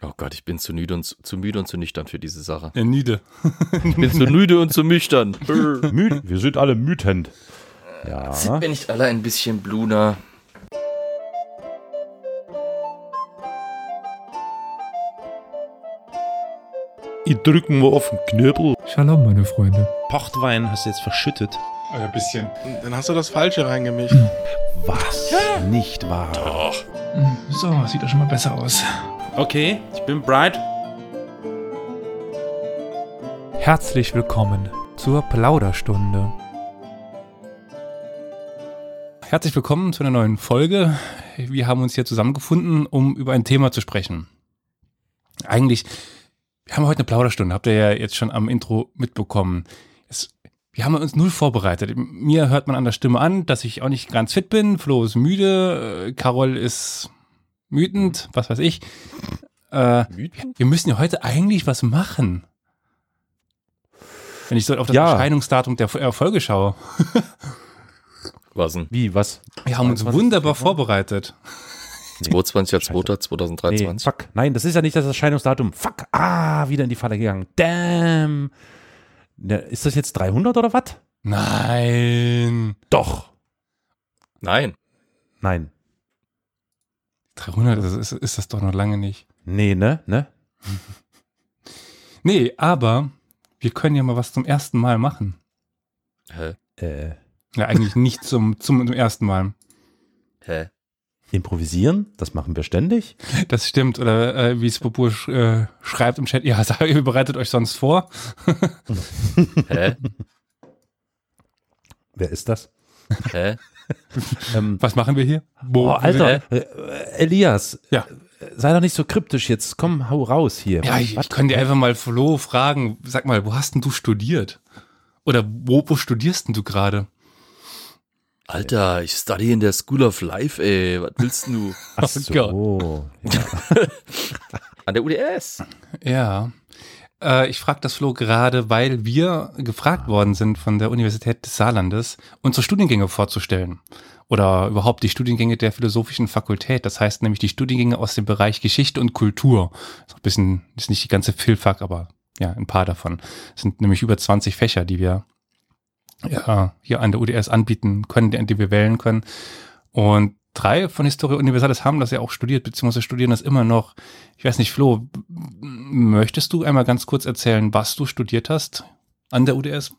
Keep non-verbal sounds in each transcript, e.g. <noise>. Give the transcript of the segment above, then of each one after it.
Oh Gott, ich bin zu müde und zu, zu müde und zu nüchtern für diese Sache. Ja, Niede. Ich bin zu müde und zu nüchtern. <laughs> Wir sind alle mütend. Ja. Sind wir nicht alle ein bisschen bluner? Ich drücken wir auf den Knöbel. Shalom, meine Freunde. Pochtwein hast du jetzt verschüttet. Ein bisschen. Dann hast du das Falsche reingemischt. Was? Nicht wahr. So, sieht doch schon mal besser aus. Okay, ich bin bright. Herzlich willkommen zur Plauderstunde. Herzlich willkommen zu einer neuen Folge. Wir haben uns hier zusammengefunden, um über ein Thema zu sprechen. Eigentlich, wir haben heute eine Plauderstunde, habt ihr ja jetzt schon am Intro mitbekommen. Es, wir haben uns null vorbereitet. Mir hört man an der Stimme an, dass ich auch nicht ganz fit bin. Flo ist müde, äh, Carol ist wütend, was weiß ich. Äh, wir müssen ja heute eigentlich was machen. Wenn ich so auf das Ja. Erscheinungsdatum der äh, Folge schaue. Was denn? Wie, was? Wir haben uns 22. wunderbar vorbereitet. 22.02.2023. Nee, fuck. Nein, das ist ja nicht das Erscheinungsdatum. Fuck. Ah, wieder in die Falle gegangen. Damn. Ne, ist das jetzt 300 oder was? Nein. Doch. Nein. Nein. 300 ist, ist, ist das doch noch lange nicht. Nee, ne? Ne? Nee, aber wir können ja mal was zum ersten Mal machen. Hä? Äh, Ja, eigentlich nicht zum, zum, zum ersten Mal. Hä? improvisieren, das machen wir ständig. Das stimmt. Oder äh, wie es Popur sch, äh, schreibt im Chat, ja, <laughs> ihr bereitet euch sonst vor. <laughs> Hä? <laughs> Wer ist das? Hä? <laughs> Ähm, Was machen wir hier? oh, Alter, äh, Elias, Ja. sei doch nicht so kryptisch jetzt. Komm, hau raus hier. Ja, ich, ich kann dir einfach mal Flo fragen, sag mal, wo hast denn du studiert? Oder wo, wo studierst denn du gerade? Alter, ich study in der School of Life, ey. Was willst du? <laughs> Ach so. Ja. <laughs> An der UDS. Ja. Äh, ich frage das Flo gerade, weil wir gefragt worden sind von der Universität des Saarlandes, unsere Studiengänge vorzustellen. Oder überhaupt die Studiengänge der Philosophischen Fakultät. Das heißt nämlich die Studiengänge aus dem Bereich Geschichte und Kultur. Ist ein bisschen, ist nicht die ganze Philfak, aber ja, ein paar davon. Es sind nämlich über 20 Fächer, die wir ja, hier an der UDS anbieten können, die, die wir wählen können. Und drei von Historia Universalis haben das ja auch studiert, beziehungsweise studieren das immer noch. Ich weiß nicht, Flo, möchtest du einmal ganz kurz erzählen, was du studiert hast an der UDS?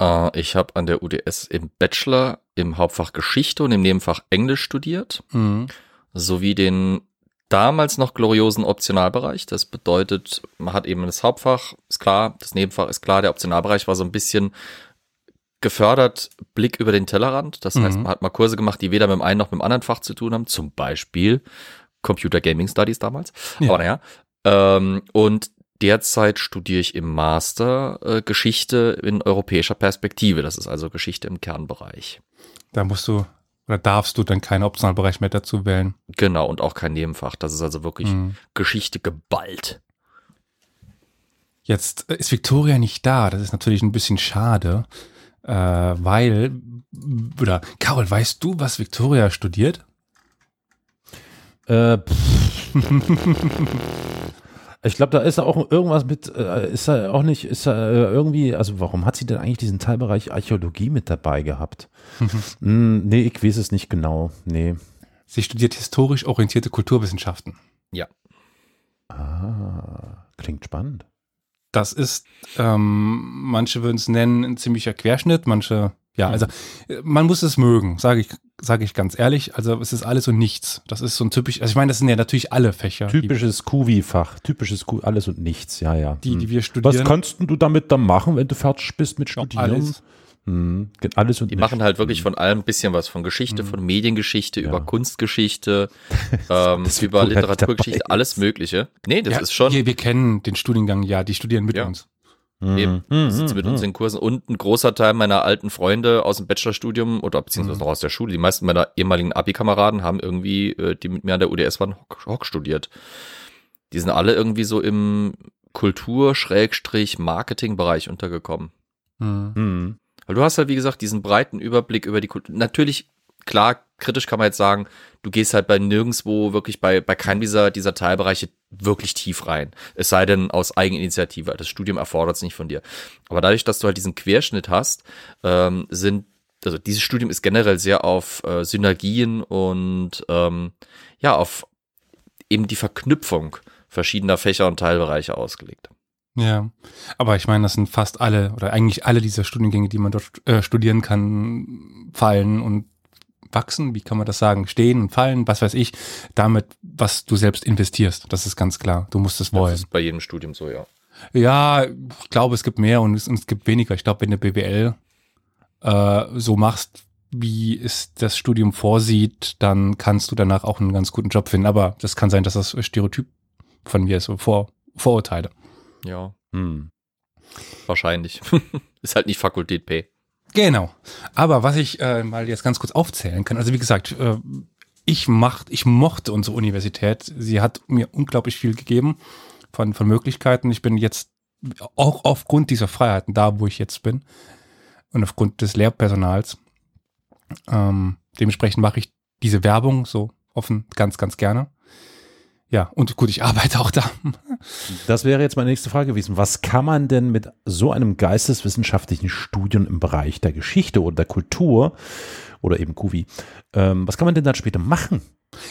Äh, ich habe an der UDS im Bachelor im Hauptfach Geschichte und im Nebenfach Englisch studiert, Mhm. sowie den damals noch gloriosen Optionalbereich. Das bedeutet, man hat eben das Hauptfach, ist klar, das Nebenfach ist klar, der Optionalbereich war so ein bisschen gefördert, Blick über den Tellerrand. Das heißt, Mhm. man hat mal Kurse gemacht, die weder mit dem einen noch mit dem anderen Fach zu tun haben, zum Beispiel Computer Gaming Studies damals. Ja. Aber naja. Ähm, und derzeit studiere ich im Master äh, Geschichte in europäischer Perspektive. Das ist also Geschichte im Kernbereich. Da musst du oder darfst du dann keinen Optionalbereich mehr dazu wählen. Genau, und auch kein Nebenfach. Das ist also wirklich Mhm. Geschichte geballt. Jetzt äh, ist Victoria nicht da. Das ist natürlich ein bisschen schade, äh, weil, oder Carol, weißt du, was Victoria studiert? Äh, ich glaube, da ist auch irgendwas mit, äh, ist da auch nicht, ist da äh, irgendwie, also warum hat sie denn eigentlich diesen Teilbereich Archäologie mit dabei gehabt? <laughs> hm, nee, ich weiß es nicht genau. Nee. Sie studiert historisch orientierte Kulturwissenschaften. Ah, klingt spannend. Das ist, ähm, manche würden es nennen, ein ziemlicher Querschnitt, manche, ja, also äh, man muss es mögen, sage ich, sage ich ganz ehrlich. Also es ist alles und nichts. Das ist so ein typisch, also ich meine, das sind ja natürlich alle Fächer, Typisches Kuvi-Fach, typisches Q, alles und nichts, ja, ja. die, die, Hm. wir Was studieren. kannst denn du damit dann machen, wenn du fertig bist mit Ja, Studieren? alles. Hm, geht alles und Die machen halt wirklich von allem ein bisschen was. Von Geschichte, von Mediengeschichte, über Kunstgeschichte, <laughs> ähm, das über Cool, Literaturgeschichte, alles. Mögliche. Nee, das ja, ist schon. Wir, wir kennen den Studiengang, ja, die studieren mit Ja. uns. Hm, Eben, hm, sitzen hm, mit uns in Kursen und ein großer Teil meiner alten Freunde aus dem Bachelorstudium oder beziehungsweise noch aus der Schule, die meisten meiner ehemaligen Abi-Kameraden haben irgendwie, äh, die mit mir an der UDS waren, Hock, Hock studiert. Die sind alle irgendwie so im Kultur-Marketing-Bereich untergekommen. Mhm. Weil du hast halt, wie gesagt, diesen breiten Überblick über die Kultur. Natürlich klar, kritisch kann man jetzt sagen, du gehst halt bei nirgendwo wirklich bei, bei keinem dieser, dieser Teilbereiche wirklich tief rein. Es sei denn aus Eigeninitiative. Das Studium erfordert es nicht von dir. Aber dadurch, dass du halt diesen Querschnitt hast, ähm, sind, also dieses Studium ist generell sehr auf äh, Synergien und ähm, ja, auf eben die Verknüpfung verschiedener Fächer und Teilbereiche ausgelegt. Ja, aber ich meine, das sind fast alle oder eigentlich alle dieser Studiengänge, die man dort äh, studieren kann, fallen und wachsen, wie kann man das sagen, stehen und fallen, was weiß ich, damit, was du selbst investierst. Das ist ganz klar. Du musst es wollen. Das ist bei jedem Studium so, ja. Ja, ich glaube, es gibt mehr und es, und es gibt weniger. Ich glaube, wenn du BWL äh, so machst, wie es das Studium vorsieht, dann kannst du danach auch einen ganz guten Job finden. Aber das kann sein, dass das Stereotyp von mir ist, so Vor Vorurteile. Ja. Hm. Wahrscheinlich. <laughs> ist halt nicht Fakultät P. Genau. Aber was ich äh, mal jetzt ganz kurz aufzählen kann, also wie gesagt, äh, ich macht, ich mochte unsere Universität. Sie hat mir unglaublich viel gegeben von, von Möglichkeiten. Ich bin jetzt auch aufgrund dieser Freiheiten da, wo ich jetzt bin und aufgrund des Lehrpersonals. Ähm, dementsprechend mache ich diese Werbung so offen ganz, ganz gerne. Ja, und gut, ich arbeite auch da. Das wäre jetzt meine nächste Frage gewesen. Was kann man denn mit so einem geisteswissenschaftlichen Studium im Bereich der Geschichte oder der Kultur oder eben Kuvi, ähm, was kann man denn dann später machen?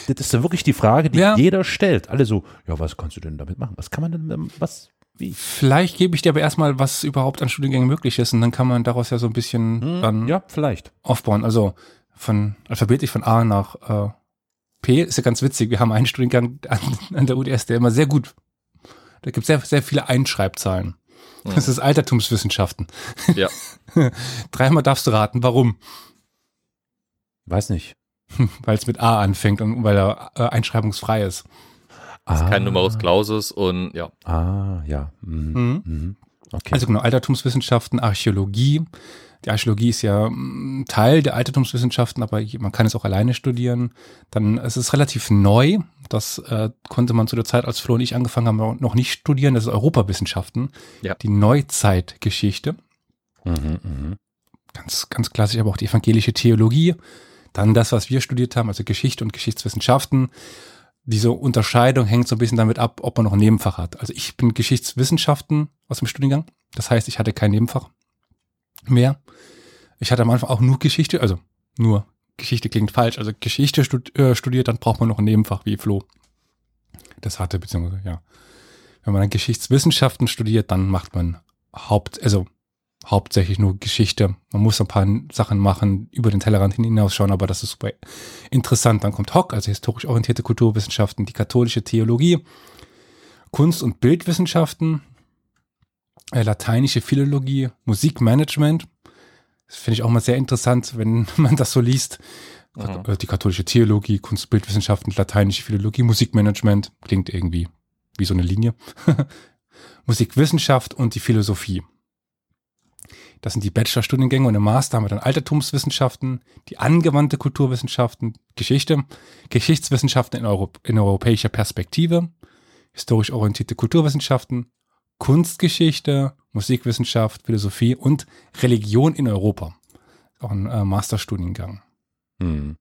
Das ist dann wirklich die Frage, die ja. jeder stellt. Alle so, ja, was kannst du denn damit machen? Was kann man denn, ähm, was, wie? Vielleicht gebe ich dir aber erstmal, was überhaupt an Studiengängen möglich ist und dann kann man daraus ja so ein bisschen hm, dann ja, vielleicht. aufbauen. Also von alphabetisch von A nach äh, P ist ja ganz witzig. Wir haben einen Studiengang an, an der UDS, der immer sehr gut. Da gibt es sehr, sehr viele Einschreibzahlen. Mhm. Das ist Altertumswissenschaften. Ja. <laughs> Dreimal darfst du raten, warum? Weiß nicht. <laughs> weil es mit A anfängt und weil er äh, einschreibungsfrei ist. Das ist ah. kein Numerus Clausus und ja. Ah, ja. Mhm. Mhm. mhm. Okay. Also genau, Altertumswissenschaften, Archäologie, die Archäologie ist ja mm, Teil der Altertumswissenschaften, aber man kann es auch alleine studieren. Dann es ist relativ neu. Das äh, konnte man zu der Zeit, als Flo und ich angefangen haben, noch nicht studieren. Das ist Europawissenschaften. Ja. Die Neuzeitgeschichte. Mhm, mh. Ganz, ganz klassisch, aber auch die evangelische Theologie. Dann das, was wir studiert haben, also Geschichte und Geschichtswissenschaften. Diese Unterscheidung hängt so ein bisschen damit ab, ob man noch ein Nebenfach hat. Also ich bin Geschichtswissenschaften aus dem Studiengang. Das heißt, ich hatte kein Nebenfach mehr. Ich hatte am Anfang auch nur Geschichte, also nur Geschichte klingt falsch, also Geschichte äh, studiert, dann braucht man noch ein Nebenfach wie Flo. Das hatte, beziehungsweise, ja. Wenn man dann Geschichtswissenschaften studiert, dann macht man Haupt, also hauptsächlich nur Geschichte. Man muss ein paar Sachen machen, über den Tellerrand hinausschauen, aber das ist super interessant. Dann kommt Hock, also historisch orientierte Kulturwissenschaften, die katholische Theologie, Kunst- und Bildwissenschaften, äh, lateinische Philologie, Musikmanagement. Das finde ich auch mal sehr interessant, wenn <laughs> man das so liest. Mhm. Äh, die katholische Theologie, Kunstbildwissenschaften, lateinische Philologie, Musikmanagement. Klingt irgendwie wie so eine Linie. <laughs> Musikwissenschaft und die Philosophie. Das sind die Bachelorstudiengänge und im Master haben wir dann Altertumswissenschaften, die angewandte Kulturwissenschaften, Geschichte, Geschichtswissenschaften in, Europ in europäischer Perspektive, historisch orientierte Kulturwissenschaften, Kunstgeschichte, Musikwissenschaft, Philosophie und Religion in Europa. Auch ein äh, Masterstudiengang. Hm.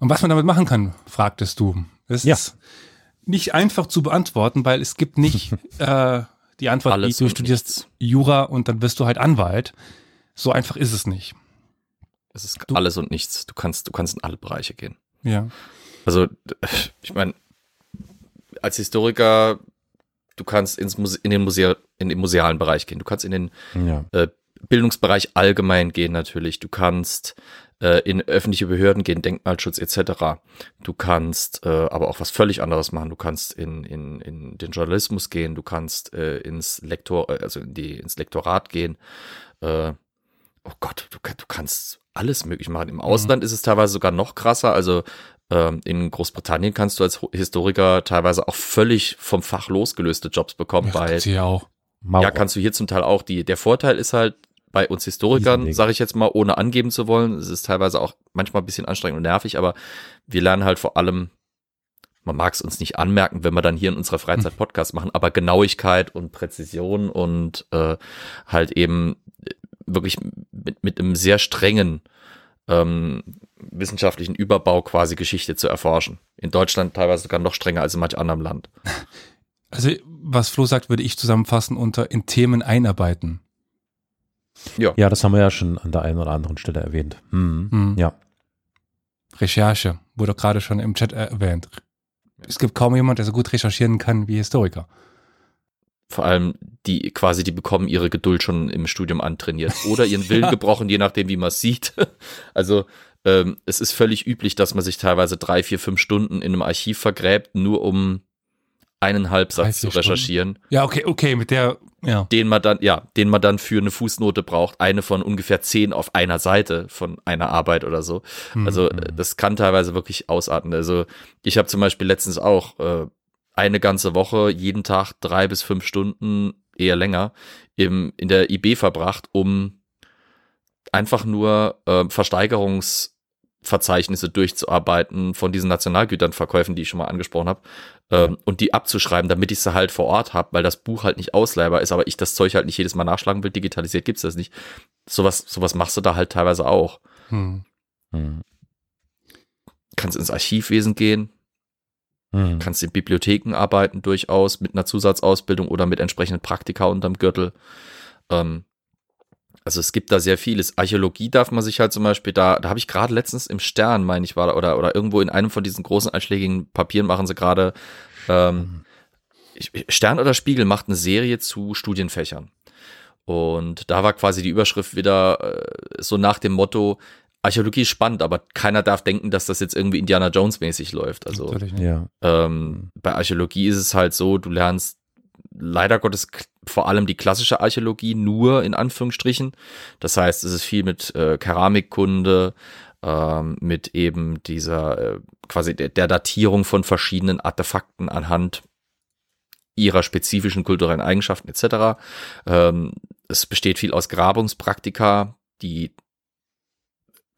Und was man damit machen kann, fragtest du. Das ja. ist nicht einfach zu beantworten, weil es gibt nicht <laughs> äh, die Antwort, Alles du studierst. Jura und dann wirst du halt Anwalt. So einfach ist es nicht. Es ist du, alles und nichts. Du kannst, du kannst in alle Bereiche gehen. Ja. Also, ich meine, als Historiker du kannst ins Muse in, den Muse in den musealen Bereich gehen, du kannst in den ja. äh, Bildungsbereich allgemein gehen natürlich, du kannst äh, in öffentliche Behörden gehen, Denkmalschutz etc. Du kannst äh, aber auch was völlig anderes machen. Du kannst in, in, in den Journalismus gehen, du kannst äh, ins Lektor, äh, also in die, ins Lektorat gehen. Äh, oh Gott, du, du kannst alles möglich machen. Im Ausland mhm. ist es teilweise sogar noch krasser. Also in Großbritannien kannst du als Historiker teilweise auch völlig vom Fach losgelöste Jobs bekommen, ja, weil ja auch. Ja, kannst du hier zum Teil auch. Die, der Vorteil ist halt bei uns Historikern, sage ich jetzt mal, ohne angeben zu wollen, es ist teilweise auch manchmal ein bisschen anstrengend und nervig, aber wir lernen halt vor allem, man mag es uns nicht anmerken, wenn wir dann hier in unserer Freizeit <laughs> Podcast machen, aber Genauigkeit und Präzision und äh, halt eben wirklich mit, mit einem sehr strengen ähm, wissenschaftlichen Überbau quasi Geschichte zu erforschen. In Deutschland teilweise sogar noch strenger als in manch anderem Land. <laughs> Also, was Flo sagt, würde ich zusammenfassen unter in Themen einarbeiten. Ja, das haben wir ja schon an der einen oder anderen Stelle erwähnt. Hm. Hm. Ja. Recherche wurde gerade schon im Chat erwähnt. Es gibt kaum jemand, der so gut recherchieren kann wie Historiker. Vor allem die quasi, die bekommen ihre Geduld schon im Studium antrainiert oder ihren <laughs> Willen Ja. gebrochen, je nachdem, wie man es sieht. <laughs> Also ähm, es ist völlig üblich, dass man sich teilweise drei, vier, fünf Stunden in einem Archiv vergräbt, nur um einen Halbsatz zu vier Stunden? recherchieren, Ja, okay, okay, mit der, ja. den man dann, ja, den man dann für eine Fußnote braucht, eine von ungefähr zehn auf einer Seite von einer Arbeit oder so. Also äh, das kann teilweise wirklich ausarten. Also ich habe zum Beispiel letztens auch äh, eine ganze Woche, jeden Tag drei bis fünf Stunden, eher länger, im, in der IB verbracht, um einfach nur äh, Versteigerungsverzeichnisse durchzuarbeiten von diesen Nationalgüternverkäufen, die ich schon mal angesprochen habe, ähm, und die abzuschreiben, damit ich sie halt vor Ort habe, weil das Buch halt nicht ausleihbar ist, aber ich das Zeug halt nicht jedes Mal nachschlagen will, digitalisiert gibt's das nicht. Sowas, sowas machst du da halt teilweise auch. Hm. Hm. Kannst ins Archivwesen gehen, Hm. kannst in Bibliotheken arbeiten durchaus mit einer Zusatzausbildung oder mit entsprechenden Praktika unterm Gürtel. Ähm, also es gibt da sehr vieles. Archäologie darf man sich halt zum Beispiel da, da habe ich gerade letztens im Stern, meine ich, war da, oder, oder irgendwo in einem von diesen großen einschlägigen Papieren machen sie gerade ähm, ich, Stern oder Spiegel macht eine Serie zu Studienfächern. Und da war quasi die Überschrift wieder äh, so nach dem Motto, Archäologie ist spannend, aber keiner darf denken, dass das jetzt irgendwie Indiana Jones mäßig läuft. Also. Ja. ähm, bei Archäologie ist es halt so, du lernst leider Gottes vor allem die klassische Archäologie nur in Anführungsstrichen. Das heißt, es ist viel mit äh, Keramikkunde, ähm, mit eben dieser äh, quasi der, der Datierung von verschiedenen Artefakten anhand ihrer spezifischen kulturellen Eigenschaften etc. Ähm, es besteht viel aus Grabungspraktika, die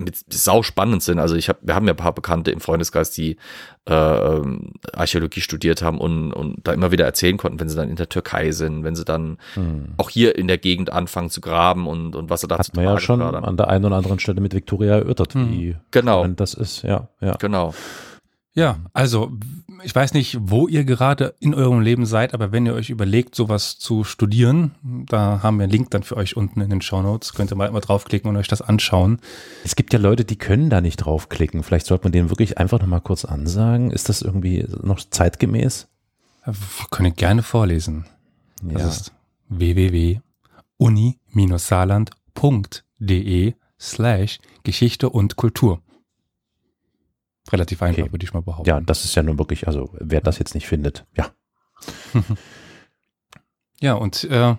mit sau spannend sind. Also ich habe, wir haben ja ein paar Bekannte im Freundeskreis, die äh, ähm, Archäologie studiert haben und, und da immer wieder erzählen konnten, wenn sie dann in der Türkei sind, wenn sie dann Hm. auch hier in der Gegend anfangen zu graben und, und was sie da Hat man ja schon an der einen oder anderen Stelle mit Victoria erörtert, Hm. wie Genau, das ist. Ja, ja. genau. Ja, also ich weiß nicht, wo ihr gerade in eurem Leben seid, aber wenn ihr euch überlegt, sowas zu studieren, da haben wir einen Link dann für euch unten in den Shownotes, könnt ihr mal immer draufklicken und euch das anschauen. Es gibt ja Leute, die können da nicht draufklicken. Vielleicht sollte man denen wirklich einfach nochmal kurz ansagen. Ist das irgendwie noch zeitgemäß? Wir können gerne vorlesen. Das Ja. ist www.uni-saarland.de slash Geschichte und Kultur. Relativ einfach, Okay. würde ich mal behaupten. ja, das ist ja nun wirklich, also wer das jetzt nicht findet, ja. <laughs> Ja, und äh,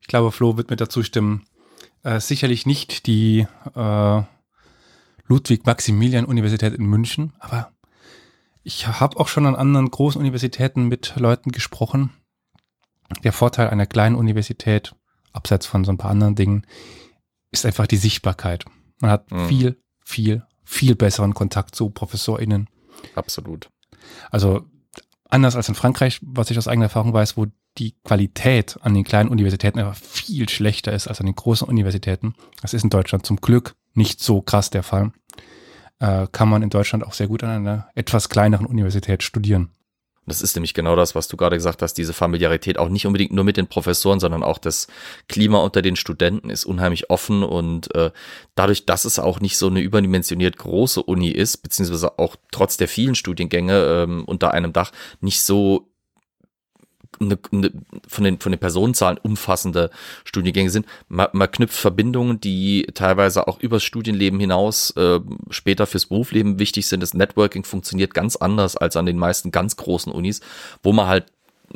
ich glaube, Flo wird mir dazu stimmen. Äh, sicherlich nicht die äh, Ludwig-Maximilian-Universität in München, aber ich habe auch schon an anderen großen Universitäten mit Leuten gesprochen. Der Vorteil einer kleinen Universität, abseits von so ein paar anderen Dingen, ist einfach die Sichtbarkeit. Man hat Mhm. viel, viel, viel besseren Kontakt zu ProfessorInnen. Absolut. Also anders als in Frankreich, was ich aus eigener Erfahrung weiß, wo die Qualität an den kleinen Universitäten einfach viel schlechter ist als an den großen Universitäten. Das ist in Deutschland zum Glück nicht so krass der Fall. Äh, kann man in Deutschland auch sehr gut an einer etwas kleineren Universität studieren. Das ist nämlich genau das, was du gerade gesagt hast, diese Familiarität auch nicht unbedingt nur mit den Professoren, sondern auch das Klima unter den Studenten ist unheimlich offen und äh, dadurch, dass es auch nicht so eine überdimensioniert große Uni ist, beziehungsweise auch trotz der vielen Studiengänge ähm, unter einem Dach nicht so eine, eine, von, den, von den Personenzahlen umfassende Studiengänge sind. Man, man knüpft Verbindungen, die teilweise auch übers Studienleben hinaus äh, später fürs Berufsleben wichtig sind. Das Networking funktioniert ganz anders als an den meisten ganz großen Unis, wo man halt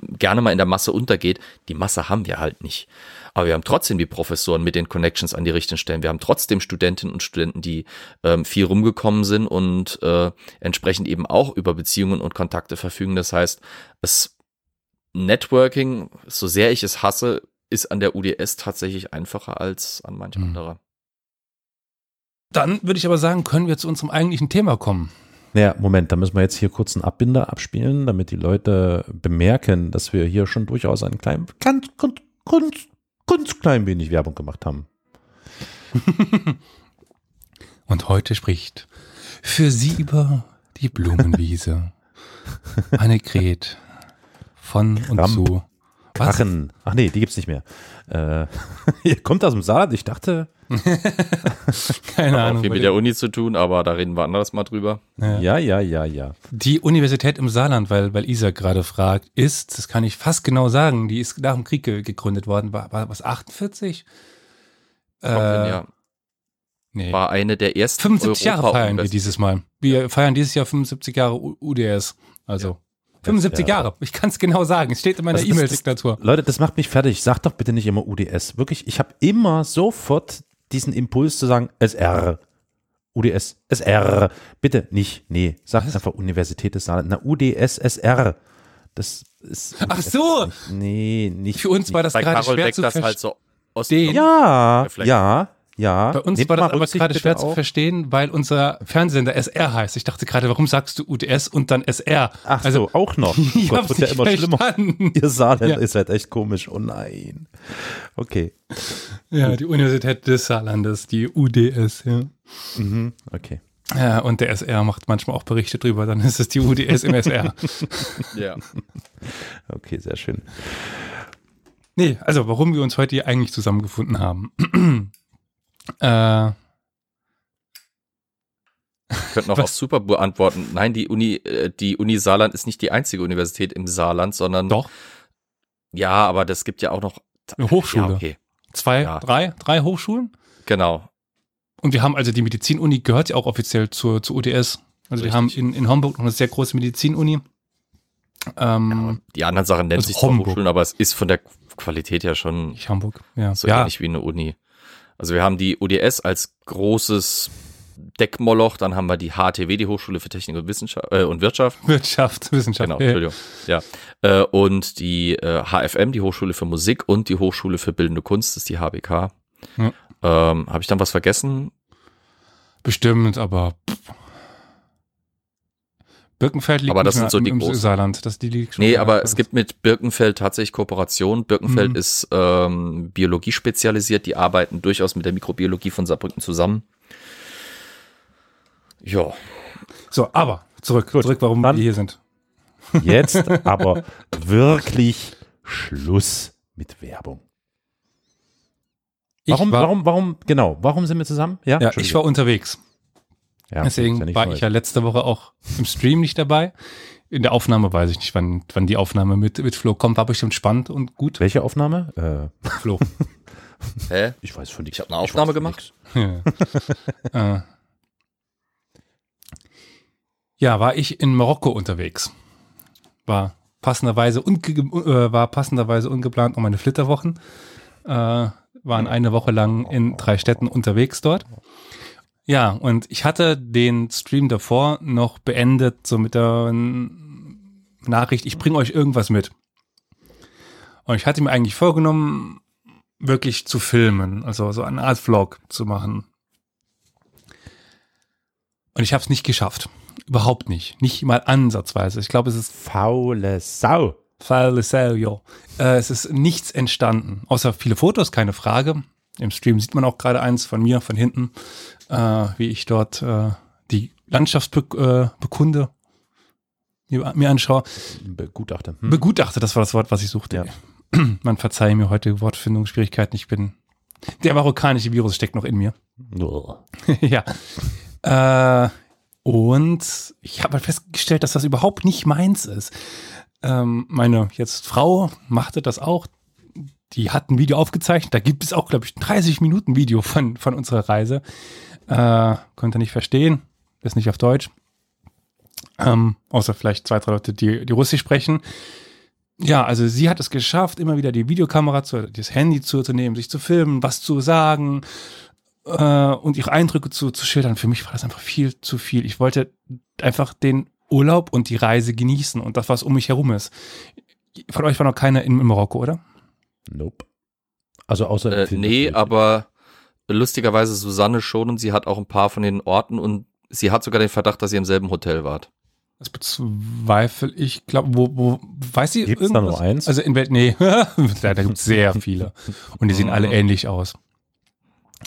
gerne mal in der Masse untergeht. Die Masse haben wir halt nicht. Aber wir haben trotzdem die Professoren mit den Connections an die richtigen Stellen. Wir haben trotzdem Studentinnen und Studenten, die ähm, viel rumgekommen sind und äh, entsprechend eben auch über Beziehungen und Kontakte verfügen. Das heißt, es Networking, so sehr ich es hasse, ist an der UDS tatsächlich einfacher als an manch Mhm. anderer. Dann würde ich aber sagen, können wir zu unserem eigentlichen Thema kommen. Naja, Moment, da müssen wir jetzt hier kurz einen Abbinder abspielen, damit die Leute bemerken, dass wir hier schon durchaus einen kleinen, ganz, ganz, ganz, ganz klein wenig Werbung gemacht haben. <laughs> Und heute spricht für sie über die Blumenwiese <laughs> Annegret von und Kramp. zu. Was? Krachen. Ach nee, die gibt's nicht mehr. Äh, <laughs> ihr kommt aus dem Saarland. Ich dachte, <laughs> Keine Hat Ahnung. viel mit der Uni zu tun, aber da reden wir anderes mal drüber. Ja. ja, ja, ja, ja. Die Universität im Saarland, weil, weil Isa gerade fragt, ist, das kann ich fast genau sagen, die ist nach dem Krieg ge gegründet worden, war, war was, 48? Kommt hin, Äh, ja. nee. War eine der ersten 75 Jahre feiern wir dieses Mal. Wir feiern dieses Jahr 75 Jahre U UDS. Also 75 Ja. Jahre. Ich kann es genau sagen. Es steht in meiner ist- E-Mail-Signatur. Leute, das macht mich fertig. Sag doch bitte nicht immer UDS. Wirklich, ich habe immer sofort diesen Impuls zu sagen, SR. UDS, SR. Bitte nicht, nee. Sag einfach Universität des Saarlandes. Na, UDS, SR. Das ist. Ach so! Nicht, nee, nicht. Für uns war das Bei gerade schwer deckt zu das verstehen. halt so aus Ja, ja, ja. Bei uns Nehmt war das aber gerade schwer zu auf- verstehen, weil unser Fernsehsender SR heißt. Ich dachte gerade, warum sagst du UDS und dann SR? Ach also, so, auch noch. <laughs> Oh ich Gott, wird ja immer schlimmer. verstanden. Ihr Saarländer Ja. ist halt echt komisch. Oh nein. Okay. Ja, die Universität des Saarlandes, die UDS, ja. Mhm. Okay. Ja, und der SR macht manchmal auch Berichte drüber, dann ist es die UDS im SR. Ja. <laughs> Okay, sehr schön. Nee, also warum wir uns heute hier eigentlich zusammengefunden haben. Äh, Könnten auch <laughs> auf super beantworten. Nein, die Uni, äh, die Uni Saarland ist nicht die einzige Universität im Saarland, sondern doch, ja, aber das gibt ja auch noch eine Hochschule. Ja, okay. Zwei, Ja. drei, drei Hochschulen. Genau. Und wir haben also die Medizinuni gehört ja auch offiziell zur, zur UDS. Also wir Richtig. haben in, in Homburg noch eine sehr große Medizinuni. Ähm, Die anderen Sachen nennen Also sich. Hochschulen, aber es ist von der Qualität her schon nicht Hamburg, ja. so ja, ähnlich wie eine Uni. Also wir haben die UDS als großes Deckmoloch, dann haben wir die HTW, die Hochschule für Technik und Wissenschaft äh, und Wirtschaft. Wirtschaft, <laughs> Wissenschaft. Genau. Entschuldigung. Ja. Äh, und die äh, HFM, die Hochschule für Musik und die Hochschule für Bildende Kunst, das ist die HBK. Ja. Ähm, Habe ich dann was vergessen? Bestimmt, aber pff. Birkenfeld liegt Aber das sind so die im großen. Saarland. Das, die liegt schon Nee, aber es gibt mit Birkenfeld tatsächlich Kooperation. Birkenfeld Mhm. ist ähm, Biologie spezialisiert, die arbeiten durchaus mit der Mikrobiologie von Saarbrücken zusammen. Ja, So, aber zurück, Gut, zurück, warum dann- wir hier sind. <laughs> Jetzt <laughs> aber wirklich Schluss mit Werbung. Warum, war, warum, warum, genau, warum sind wir zusammen? Ja, ja, ich war unterwegs. Ja, Deswegen ja war Neues. ich ja letzte Woche auch im Stream nicht dabei. In der Aufnahme weiß ich nicht, wann, wann die Aufnahme mit, mit Flo kommt. War bestimmt spannend und gut. Welche Aufnahme? Äh, Flo. <laughs> hä? ich weiß von nichts. Ich habe eine Aufnahme gemacht. ja. äh. ja, war ich in Marokko unterwegs. War passenderweise, unge äh, war passenderweise ungeplant um meine Flitterwochen. Äh, waren eine Woche lang in drei Städten unterwegs dort. Ja, und ich hatte den Stream davor noch beendet, so mit der Nachricht, ich bringe euch irgendwas mit. Und ich hatte mir eigentlich vorgenommen, wirklich zu filmen, also so eine Art Vlog zu machen. Und ich habe es nicht geschafft. Überhaupt nicht. Nicht mal ansatzweise. Ich glaube, es ist Faule Sau. Faule Salio. Äh, es ist nichts entstanden. Außer viele Fotos, keine Frage. Im Stream sieht man auch gerade eins von mir, von hinten, wie ich dort äh, die Landschaft be äh, bekunde, mir, anschaue. Begutachter. Hm? Begutachte, das war das Wort, was ich suchte. Ja. <clears throat> Man verzeihe mir heute Wortfindungsschwierigkeiten. Ich bin, der marokkanische Virus steckt noch in mir. <laughs> Ja. Äh, und ich habe halt festgestellt, dass das überhaupt nicht meins ist. Ähm, meine jetzt Frau machte das auch. Die hat ein Video aufgezeichnet. Da gibt es auch, glaube ich, ein 30 Minuten Video von, von unserer Reise. Äh, konnte nicht verstehen. Ist nicht auf Deutsch. Ähm, außer vielleicht zwei, drei Leute, die, die Russisch sprechen. Ja, also sie hat es geschafft, immer wieder die Videokamera, zu, das Handy zu, zu nehmen, sich zu filmen, was zu sagen äh, und ihre Eindrücke zu, zu schildern. Für mich war das einfach viel zu viel. Ich wollte einfach den Urlaub und die Reise genießen und das, was um mich herum ist. Von euch war noch keiner in, in Marokko, oder? Nope. Also außer Äh, nee, aber lustigerweise Susanne schon und sie hat auch ein paar von den Orten und sie hat sogar den Verdacht, dass ihr im selben Hotel wart. Das bezweifle ich. Glaube, wo, wo, weiß sie Gibt's da nur eins? Also in Welt, nee, <laughs> da, da gibt es sehr viele. Und die sehen alle ähnlich aus.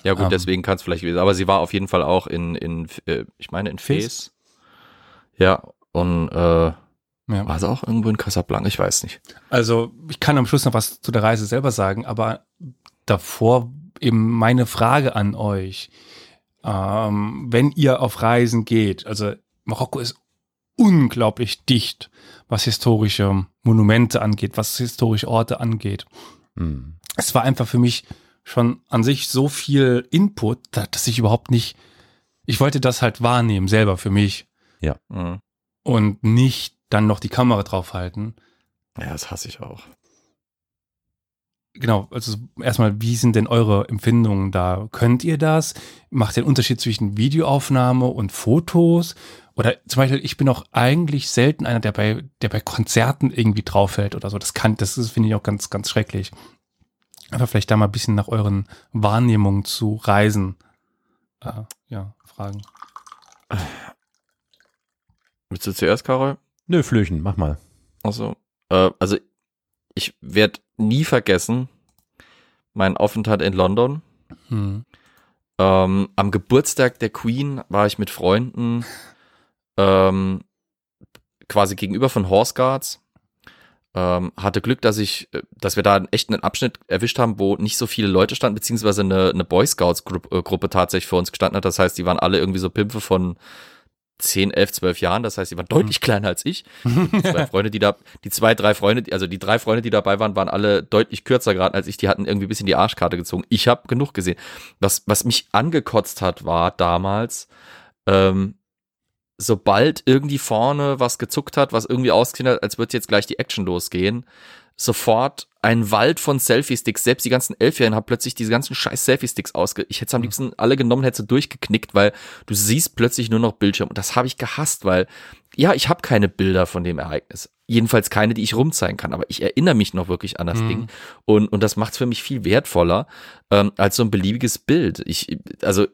Ja gut, Ähm. deswegen kann es vielleicht gewesen. Aber sie war auf jeden Fall auch in, in äh, ich meine in Fes? Fes. Ja, und äh, Ja. war sie auch irgendwo in Casablanca? Ich weiß nicht. Also ich kann am Schluss noch was zu der Reise selber sagen, aber davor eben meine Frage an euch. Ähm, wenn ihr auf Reisen geht, also Marokko ist unglaublich dicht, was historische Monumente angeht, was historische Orte angeht. Hm. Es war einfach für mich schon an sich so viel Input, da- dass ich überhaupt nicht, ich wollte das halt wahrnehmen selber für mich Mhm. und nicht dann noch die Kamera draufhalten. Ja, das hasse ich auch. Genau, also erstmal, wie sind denn eure Empfindungen da? Könnt ihr das? Macht ihr einen Unterschied zwischen Videoaufnahme und Fotos? Oder zum Beispiel, ich bin auch eigentlich selten einer, der bei, der bei Konzerten irgendwie draufhält oder so. Das kann, das ist, finde ich auch ganz, ganz schrecklich. Aber vielleicht da mal ein bisschen nach euren Wahrnehmungen zu Reisen, äh, ja, fragen. Willst du zuerst, Karol? Nö, Flöchen, mach mal. Also, äh, also ich werde nie vergessen meinen Aufenthalt in London. Hm. Ähm, am Geburtstag der Queen war ich mit Freunden ähm, quasi gegenüber von Horse Guards. Ähm, hatte Glück, dass ich, äh, dass wir da einen echten Abschnitt erwischt haben, wo nicht so viele Leute standen, beziehungsweise eine, eine Boy Scouts Gru äh, Gruppe tatsächlich vor uns gestanden hat. Das heißt, die waren alle irgendwie so Pimpfe von 10, 11, 12 Jahren. Das heißt, die waren deutlich kleiner als ich. <laughs> Die zwei Freunde, die da, die zwei, drei Freunde, also die drei Freunde, die dabei waren, waren alle deutlich kürzer gerade als ich. Die hatten irgendwie ein bisschen die Arschkarte gezogen. Ich habe genug gesehen. Was, was mich angekotzt hat, war damals, ähm, sobald irgendwie vorne was gezuckt hat, was irgendwie ausgesehen hat, als würde jetzt gleich die Action losgehen, sofort ein Wald von Selfie-Sticks. Selbst die ganzen Elfjährigen haben plötzlich diese ganzen scheiß Selfie-Sticks ausge... Ich hätte es am liebsten alle genommen, hätte sie durchgeknickt, weil du siehst plötzlich nur noch Bildschirm. Und das habe ich gehasst, weil, ja, ich habe keine Bilder von dem Ereignis. Jedenfalls keine, die ich rumzeigen kann. Aber ich erinnere mich noch wirklich an das Mhm. Ding. Und, und das macht es für mich viel wertvoller ähm, als so ein beliebiges Bild. Ich, also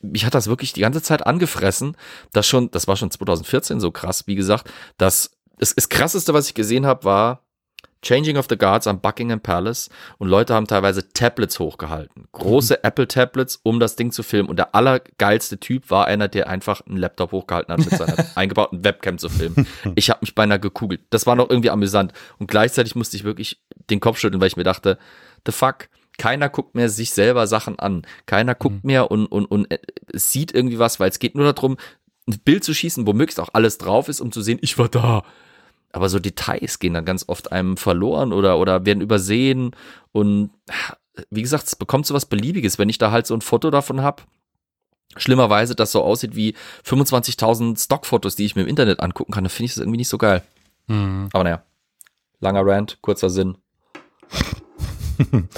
mich hat das wirklich die ganze Zeit angefressen, das schon, das war schon 2014 so krass, wie gesagt, dass das, das krasseste, was ich gesehen habe, war Changing of the Guards am Buckingham Palace und Leute haben teilweise Tablets hochgehalten. Große Apple Tablets, um das Ding zu filmen. Und der allergeilste Typ war einer, der einfach einen Laptop hochgehalten hat, mit seiner <laughs> eingebauten Webcam zu filmen. <laughs> Ich habe mich beinahe gekugelt. Das war noch irgendwie amüsant. Und gleichzeitig musste ich wirklich den Kopf schütteln, weil ich mir dachte, the fuck, keiner guckt mehr sich selber Sachen an. Keiner guckt mehr und, und, und äh, sieht irgendwie was, weil es geht nur darum, ein Bild zu schießen, wo möglichst auch alles drauf ist, um zu sehen, ich war da. Aber so Details gehen dann ganz oft einem verloren oder, oder werden übersehen. Und wie gesagt, es bekommt so was Beliebiges, wenn ich da halt so ein Foto davon hab. Schlimmerweise, das so aussieht wie 25.000 Stockfotos, die ich mir im Internet angucken kann, dann finde ich das irgendwie nicht so geil. Hm. Aber naja, langer Rant, kurzer Sinn. <laughs>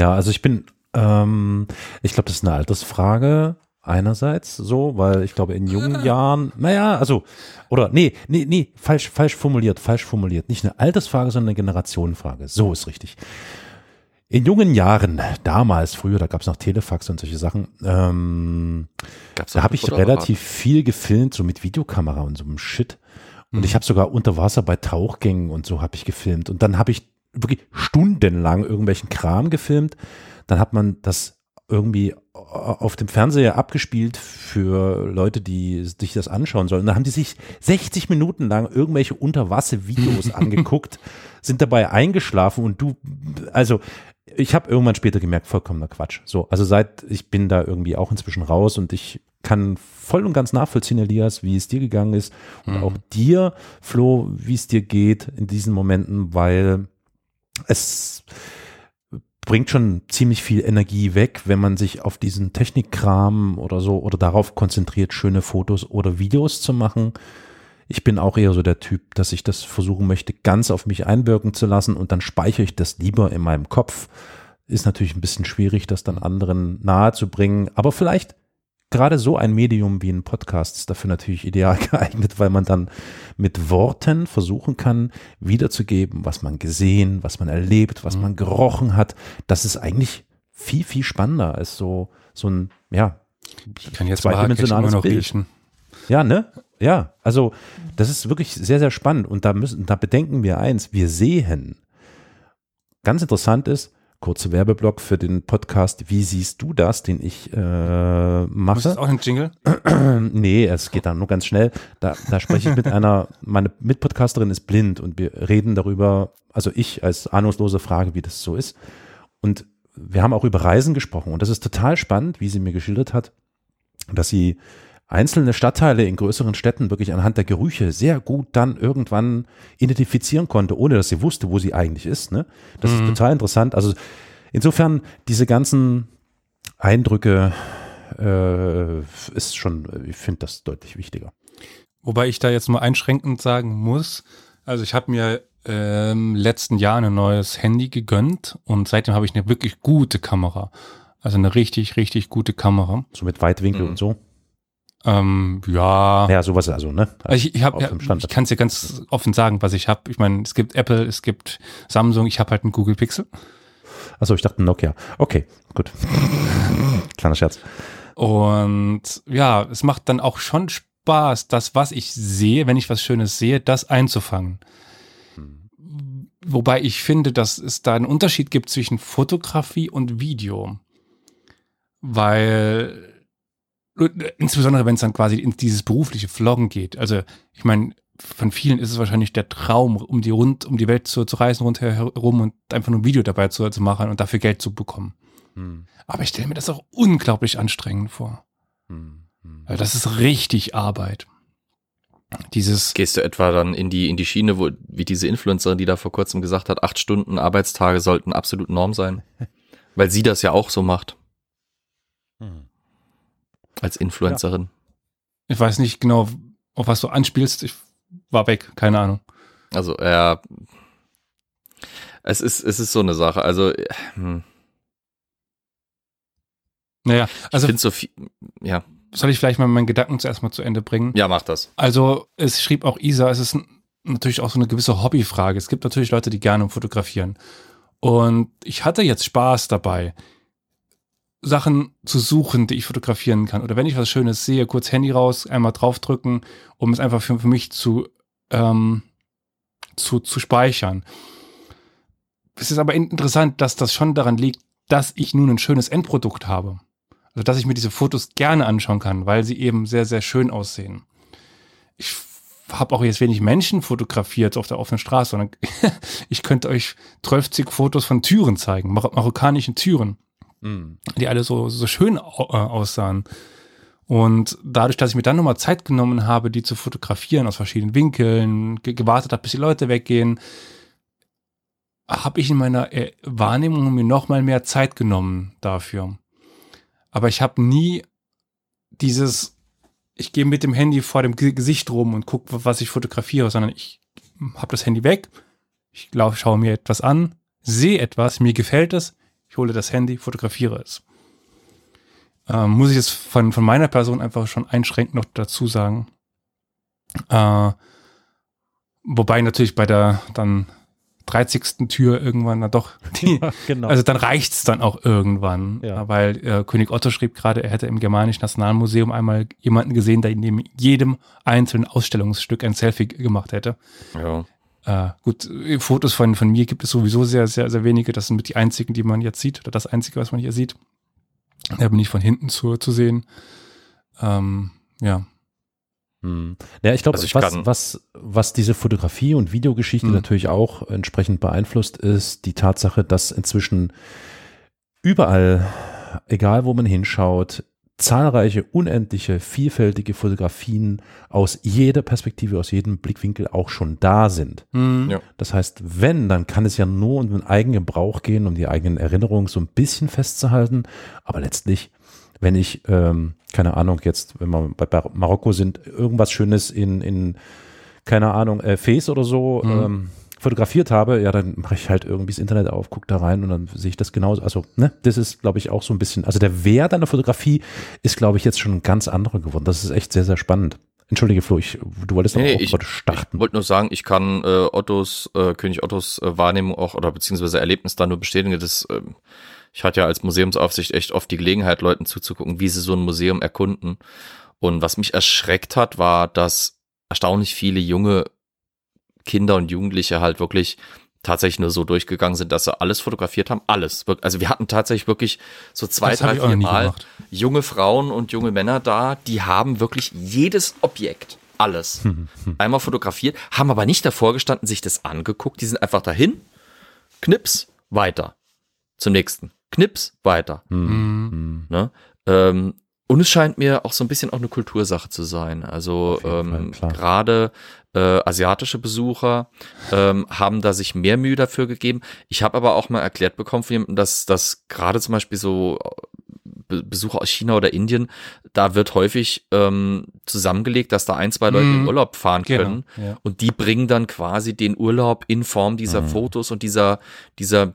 Ja, also ich bin, ähm, ich glaube, das ist eine Altersfrage einerseits so, weil ich glaube in jungen <laughs> Jahren, naja, also, oder nee, nee, nee, falsch, falsch formuliert, falsch formuliert. Nicht eine Altersfrage, sondern eine Generationenfrage. So ist richtig. In jungen Jahren, damals, früher, da gab es noch Telefax und solche Sachen, ähm, da habe ich relativ viel gefilmt, so mit Videokamera und so einem Shit. Und Mhm. ich habe sogar unter Wasser bei Tauchgängen und so habe ich gefilmt. Und dann habe ich wirklich stundenlang irgendwelchen Kram gefilmt. Dann hat man das irgendwie auf dem Fernseher abgespielt für Leute, die sich das anschauen sollen. Da haben die sich 60 Minuten lang irgendwelche Unterwasser-Videos <laughs> angeguckt, sind dabei eingeschlafen und du, also ich habe irgendwann später gemerkt, vollkommener Quatsch. So, also seit ich bin da irgendwie auch inzwischen raus und ich kann voll und ganz nachvollziehen, Elias, wie es dir gegangen ist und Mhm. auch dir, Flo, wie es dir geht in diesen Momenten, weil es bringt schon ziemlich viel Energie weg, wenn man sich auf diesen Technikkram oder so oder darauf konzentriert, schöne Fotos oder Videos zu machen. Ich bin auch eher so der Typ, dass ich das versuchen möchte, ganz auf mich einwirken zu lassen und dann speichere ich das lieber in meinem Kopf. Ist natürlich ein bisschen schwierig, das dann anderen nahe zu bringen, aber vielleicht gerade so ein Medium wie ein Podcast ist dafür natürlich ideal <laughs> geeignet, weil man dann mit Worten versuchen kann, wiederzugeben, was man gesehen, was man erlebt, was man gerochen hat. Das ist eigentlich viel, viel spannender als so, so ein, ja, Ich kann jetzt zweidimensionales noch Bild. riechen. Ja, ne? Ja, also das ist wirklich sehr, sehr spannend. Und da müssen, da bedenken wir eins, wir sehen. Ganz interessant ist, kurze Werbeblock für den Podcast Wie siehst du das, den ich äh, mache. das auch ein Jingle? <clears throat> Nee, es geht dann nur ganz schnell. Da, da spreche ich mit <laughs> einer, meine Mitpodcasterin ist blind und wir reden darüber, also ich als ahnungslose Frage, wie das so ist. Und wir haben auch über Reisen gesprochen und das ist total spannend, wie sie mir geschildert hat, dass sie einzelne Stadtteile in größeren Städten wirklich anhand der Gerüche sehr gut dann irgendwann identifizieren konnte, ohne dass sie wusste, wo sie eigentlich ist. Ne? Das ist total interessant. Also insofern diese ganzen Eindrücke äh, ist schon, ich finde das deutlich wichtiger. Wobei ich da jetzt mal einschränkend sagen muss, also ich habe mir ähm, letzten Jahr ein neues Handy gegönnt und seitdem habe ich eine wirklich gute Kamera. Also eine richtig, richtig gute Kamera. So mit Weitwinkel Mhm. und so. Ähm, ja. Ja, sowas also, ne? Also ich, ich, hab, ja, ich kann es ja ganz offen sagen, was ich habe. Ich meine, es gibt Apple, es gibt Samsung, ich habe halt einen Google Pixel. Achso, ich dachte Nokia. Okay, gut. <laughs> Kleiner Scherz. Und ja, es macht dann auch schon Spaß, das, was ich sehe, wenn ich was Schönes sehe, das einzufangen. Wobei ich finde, dass es da einen Unterschied gibt zwischen Fotografie und Video. Weil, insbesondere wenn es dann quasi in dieses berufliche Vloggen geht. Also, ich meine, von vielen ist es wahrscheinlich der Traum, um die rund, um die Welt zu, zu reisen rundherum und einfach nur ein Video dabei zu, zu machen und dafür Geld zu bekommen. Hm, Aber ich stelle mir das auch unglaublich anstrengend vor. hm, hm. Weil das ist richtig Arbeit. Dieses, Gehst du etwa dann in die, in die Schiene, wo, wie diese Influencerin, die da vor kurzem gesagt hat, acht Stunden Arbeitstage sollten absolut Norm sein? <laughs> Weil sie das ja auch so macht, Hm. Als Influencerin. ich weiß nicht genau, auf was du anspielst. Ich war weg, keine Ahnung. Also, ja, es ist, es ist so eine Sache. Also, hm, Naja, ich also finde so viel, ja, soll ich vielleicht mal meinen Gedanken zuerst mal zu Ende bringen? ja, mach das. Also, es schrieb auch Isa, es ist natürlich auch so eine gewisse Hobbyfrage. Es gibt natürlich Leute, die gerne fotografieren. Und ich hatte jetzt Spaß dabei, Sachen zu suchen, die ich fotografieren kann. Oder wenn ich was Schönes sehe, kurz Handy raus, einmal draufdrücken, um es einfach für, für mich zu, ähm, zu, zu speichern. Es ist aber in- interessant, dass das schon daran liegt, dass ich nun ein schönes Endprodukt habe. Also, dass ich mir diese Fotos gerne anschauen kann, weil sie eben sehr, sehr schön aussehen. Ich habe auch jetzt wenig Menschen fotografiert auf der offenen Straße, sondern <laughs> ich könnte euch 12 Fotos von Türen zeigen, mar marokkanischen Türen, Hm. die alle so, so schön äh, aussahen. Und dadurch, dass ich mir dann nochmal Zeit genommen habe, die zu fotografieren aus verschiedenen Winkeln, ge gewartet habe, bis die Leute weggehen, habe ich in meiner äh, Wahrnehmung mir nochmal mehr Zeit genommen dafür. Aber ich habe nie dieses, ich gehe mit dem Handy vor dem Ge- Gesicht rum und gucke, was ich fotografiere, sondern ich habe das Handy weg, ich glaub, schaue mir etwas an, sehe etwas, mir gefällt es, hole das Handy, fotografiere es. Ähm, muss ich es von, von meiner Person einfach schon einschränkend noch dazu sagen. Äh, wobei natürlich bei der dann 30. Tür irgendwann dann doch <laughs> die, Ja, genau. also dann reicht's dann auch irgendwann, Ja. weil äh, König Otto schrieb gerade, er hätte im Germanischen Nationalmuseum einmal jemanden gesehen, der in dem jedem einzelnen Ausstellungsstück ein Selfie gemacht hätte. Ja. Äh, gut, äh, Fotos von, von mir gibt es sowieso sehr, sehr, sehr wenige. Das sind mit die einzigen, die man jetzt sieht, oder das einzige, was man hier sieht. Da bin ich von hinten zu, zu sehen. Ähm, ja. Hm. Ja, ich glaube, Also was, was, was diese Fotografie und Videogeschichte Hm. natürlich auch entsprechend beeinflusst, ist die Tatsache, dass inzwischen überall, egal wo man hinschaut, zahlreiche, unendliche, vielfältige Fotografien aus jeder Perspektive, aus jedem Blickwinkel auch schon da sind. Hm. Ja. Das heißt, wenn, dann kann es ja nur um den eigenen Gebrauch gehen, um die eigenen Erinnerungen so ein bisschen festzuhalten. Aber letztlich, wenn ich, ähm, keine Ahnung, jetzt, wenn wir bei Marokko sind, irgendwas Schönes in, in keine Ahnung, äh, Face oder so Mhm. ähm, fotografiert habe, ja, dann mache ich halt irgendwie das Internet auf, gucke da rein und dann sehe ich das genauso. Also, ne, das ist, glaube ich, auch so ein bisschen, also der Wert einer Fotografie ist, glaube ich, jetzt schon ein ganz anderer geworden. Das ist echt sehr, sehr spannend. Entschuldige, Flo, ich, du wolltest Nee, auch ich- starten. Ich wollte nur sagen, ich kann äh, Ottos, äh, König Ottos äh, Wahrnehmung auch oder beziehungsweise Erlebnis da nur bestätigen. Das, ähm, ich hatte ja als Museumsaufsicht echt oft die Gelegenheit, Leuten zuzugucken, wie sie so ein Museum erkunden. Und was mich erschreckt hat, war, dass erstaunlich viele junge Kinder und Jugendliche halt wirklich tatsächlich nur so durchgegangen sind, dass sie alles fotografiert haben. Alles. Also wir hatten tatsächlich wirklich so zwei, Das drei, vier Mal junge Frauen und junge Männer da, die haben wirklich jedes Objekt, alles, einmal fotografiert, haben aber nicht davor gestanden, sich das angeguckt. Die sind einfach dahin, knips, weiter. Zum nächsten. Knips, weiter. Mhm. Ne? Ähm, und es scheint mir auch so ein bisschen auch eine Kultursache zu sein. Also ähm, gerade äh, asiatische Besucher ähm, haben da sich mehr Mühe dafür gegeben. Ich habe aber auch mal erklärt bekommen von jemandem, dass, dass gerade zum Beispiel so Be Besucher aus China oder Indien, da wird häufig ähm, zusammengelegt, dass da ein, zwei Leute in Mhm. Urlaub fahren Genau, können. ja. Und die bringen dann quasi den Urlaub in Form dieser Mhm. Fotos und dieser, dieser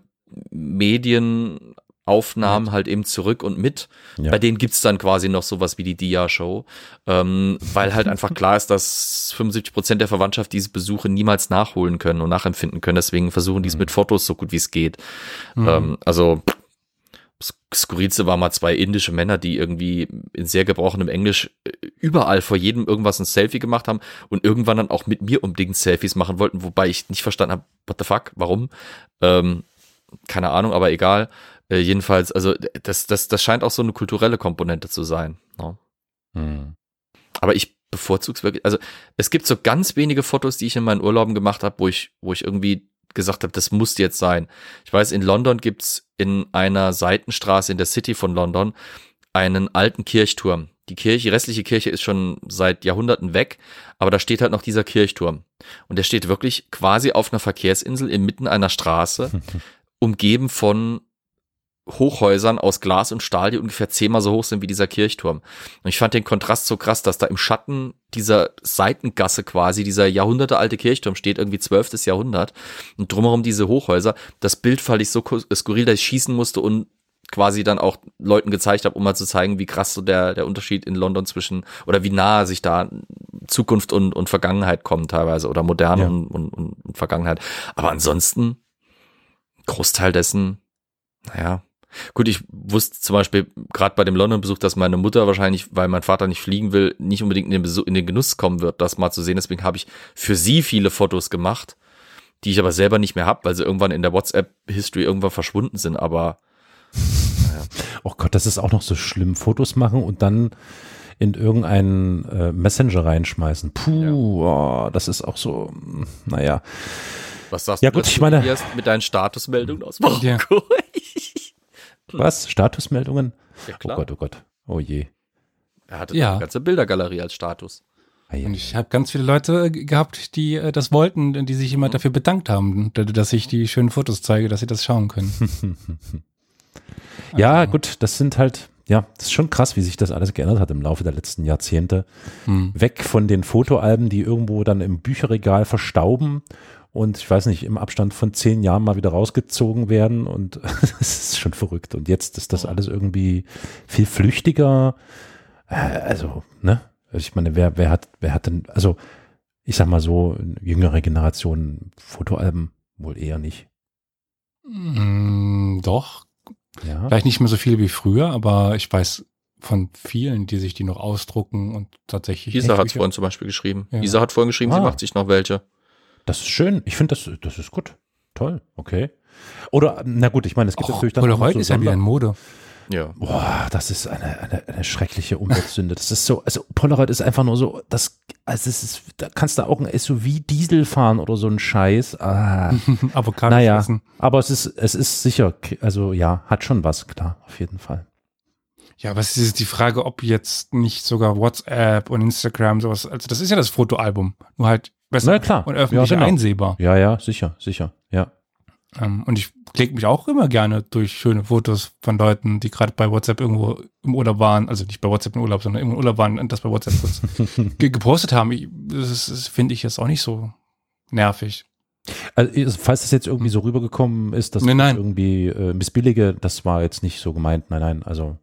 Medienaufnahmen halt eben zurück und mit. Ja. Bei denen gibt's dann quasi noch sowas wie die Dia-Show, ähm, weil halt einfach klar ist, dass 75 Prozent der Verwandtschaft diese Besuche niemals nachholen können und nachempfinden können. Deswegen versuchen die es mit Fotos so gut wie es geht. Ähm, also Skurrilste war mal zwei indische Männer, die irgendwie in sehr gebrochenem Englisch äh, überall vor jedem irgendwas ein Selfie gemacht haben und irgendwann dann auch mit mir unbedingt Selfies machen wollten, wobei ich nicht verstanden habe, what the fuck, warum? Ähm, keine Ahnung, aber egal. Äh, jedenfalls, also das, das, das scheint auch so eine kulturelle Komponente zu sein. Ne? Hm. Aber ich bevorzuge es wirklich. Also es gibt so ganz wenige Fotos, die ich in meinen Urlauben gemacht habe, wo ich, wo ich irgendwie gesagt habe, das muss jetzt sein. Ich weiß, in London gibt's in einer Seitenstraße in der City von London einen alten Kirchturm. Die Kirche, die restliche Kirche ist schon seit Jahrhunderten weg, aber da steht halt noch dieser Kirchturm. Und der steht wirklich quasi auf einer Verkehrsinsel inmitten einer Straße, <laughs> umgeben von Hochhäusern aus Glas und Stahl, die ungefähr zehnmal so hoch sind wie dieser Kirchturm. Und ich fand den Kontrast so krass, dass da im Schatten dieser Seitengasse quasi dieser jahrhundertealte Kirchturm steht, irgendwie 12. Jahrhundert. Und drumherum diese Hochhäuser. Das Bild fand ich so ku- skurril, dass ich schießen musste und quasi dann auch Leuten gezeigt habe, um mal zu zeigen, wie krass so der, der Unterschied in London zwischen, oder wie nahe sich da Zukunft und, und Vergangenheit kommen teilweise, oder Moderne Ja. und, und, und, und Vergangenheit. Aber ansonsten, Großteil dessen, naja, Gut, ich wusste zum Beispiel gerade bei dem London-Besuch, dass meine Mutter wahrscheinlich, weil mein Vater nicht fliegen will, nicht unbedingt in den, Besuch, in den Genuss kommen wird, das mal zu sehen. Deswegen habe ich für sie viele Fotos gemacht, die ich aber selber nicht mehr habe, weil sie irgendwann in der WhatsApp-History irgendwann verschwunden sind. Aber Oh Gott, das ist auch noch so schlimm. Fotos machen und dann in irgendeinen äh, Messenger reinschmeißen. Puh, oh, das ist auch so, naja. was sagst Ja, du gut, ich meine- mit deinen Statusmeldungen aus Marokko? Ja. <laughs> Was? Statusmeldungen? ja Oh. Gott, oh Gott. Oh je. Er hatte Ja. eine ganze Bildergalerie als Status. Und ich habe ganz viele Leute äh, gehabt, die äh, das wollten, die sich immer dafür bedankt haben, dass ich die schönen Fotos zeige, dass sie das schauen können. <laughs> Ja, gut, das sind halt, ja, das ist schon krass, wie sich das alles geändert hat im Laufe der letzten Jahrzehnte. Hm. Weg von den Fotoalben, die irgendwo dann im Bücherregal verstauben und ich weiß nicht, im Abstand von zehn Jahren mal wieder rausgezogen werden und <laughs> das ist schon verrückt. Und jetzt ist das alles irgendwie viel flüchtiger. Äh, Also, ne? Ich meine, wer, wer hat, wer hat denn, also ich sag mal so, jüngere Generationen Fotoalben wohl eher nicht. Mm, doch, Ja. vielleicht nicht mehr so viele wie früher, aber ich weiß von vielen, die sich die noch ausdrucken und tatsächlich. Isa hat Bücher- vorhin zum Beispiel geschrieben. Ja. Isa hat vorhin geschrieben, sie Ah. macht sich noch welche. Das ist schön. Ich finde, das, das ist gut. Toll. Okay. Oder, na gut, ich meine, es gibt Och, natürlich dann. auch Polaroid so ist ja wieder in Sonder- Mode. Ja. Boah, das ist eine, eine, eine schreckliche Umweltsünde. Das ist so, also Polaroid ist einfach nur so, das, also es ist, da kannst du auch ein SUV Diesel fahren oder so ein Scheiß. Ah, <laughs> Avocado naja, essen. aber es ist, es ist sicher, also ja, hat schon was, klar, auf jeden Fall. Ja, aber es ist die Frage, ob jetzt nicht sogar WhatsApp und Instagram sowas, also das ist ja das Fotoalbum, nur halt besser Na klar. und öffentlich Ja, genau. einsehbar. Ja, ja, sicher, sicher, ja. Ähm, und ich klicke mich auch immer gerne durch schöne Fotos von Leuten, die gerade bei WhatsApp irgendwo im Urlaub waren, also nicht bei WhatsApp im Urlaub, sondern im Urlaub waren und das bei WhatsApp kurz <laughs> ge gepostet haben. Ich- Das, das finde ich jetzt auch nicht so nervig. Also, falls das jetzt irgendwie so rübergekommen ist, dass Nein, ich nein. irgendwie äh, missbillige, das war jetzt nicht so gemeint. Nein, nein, also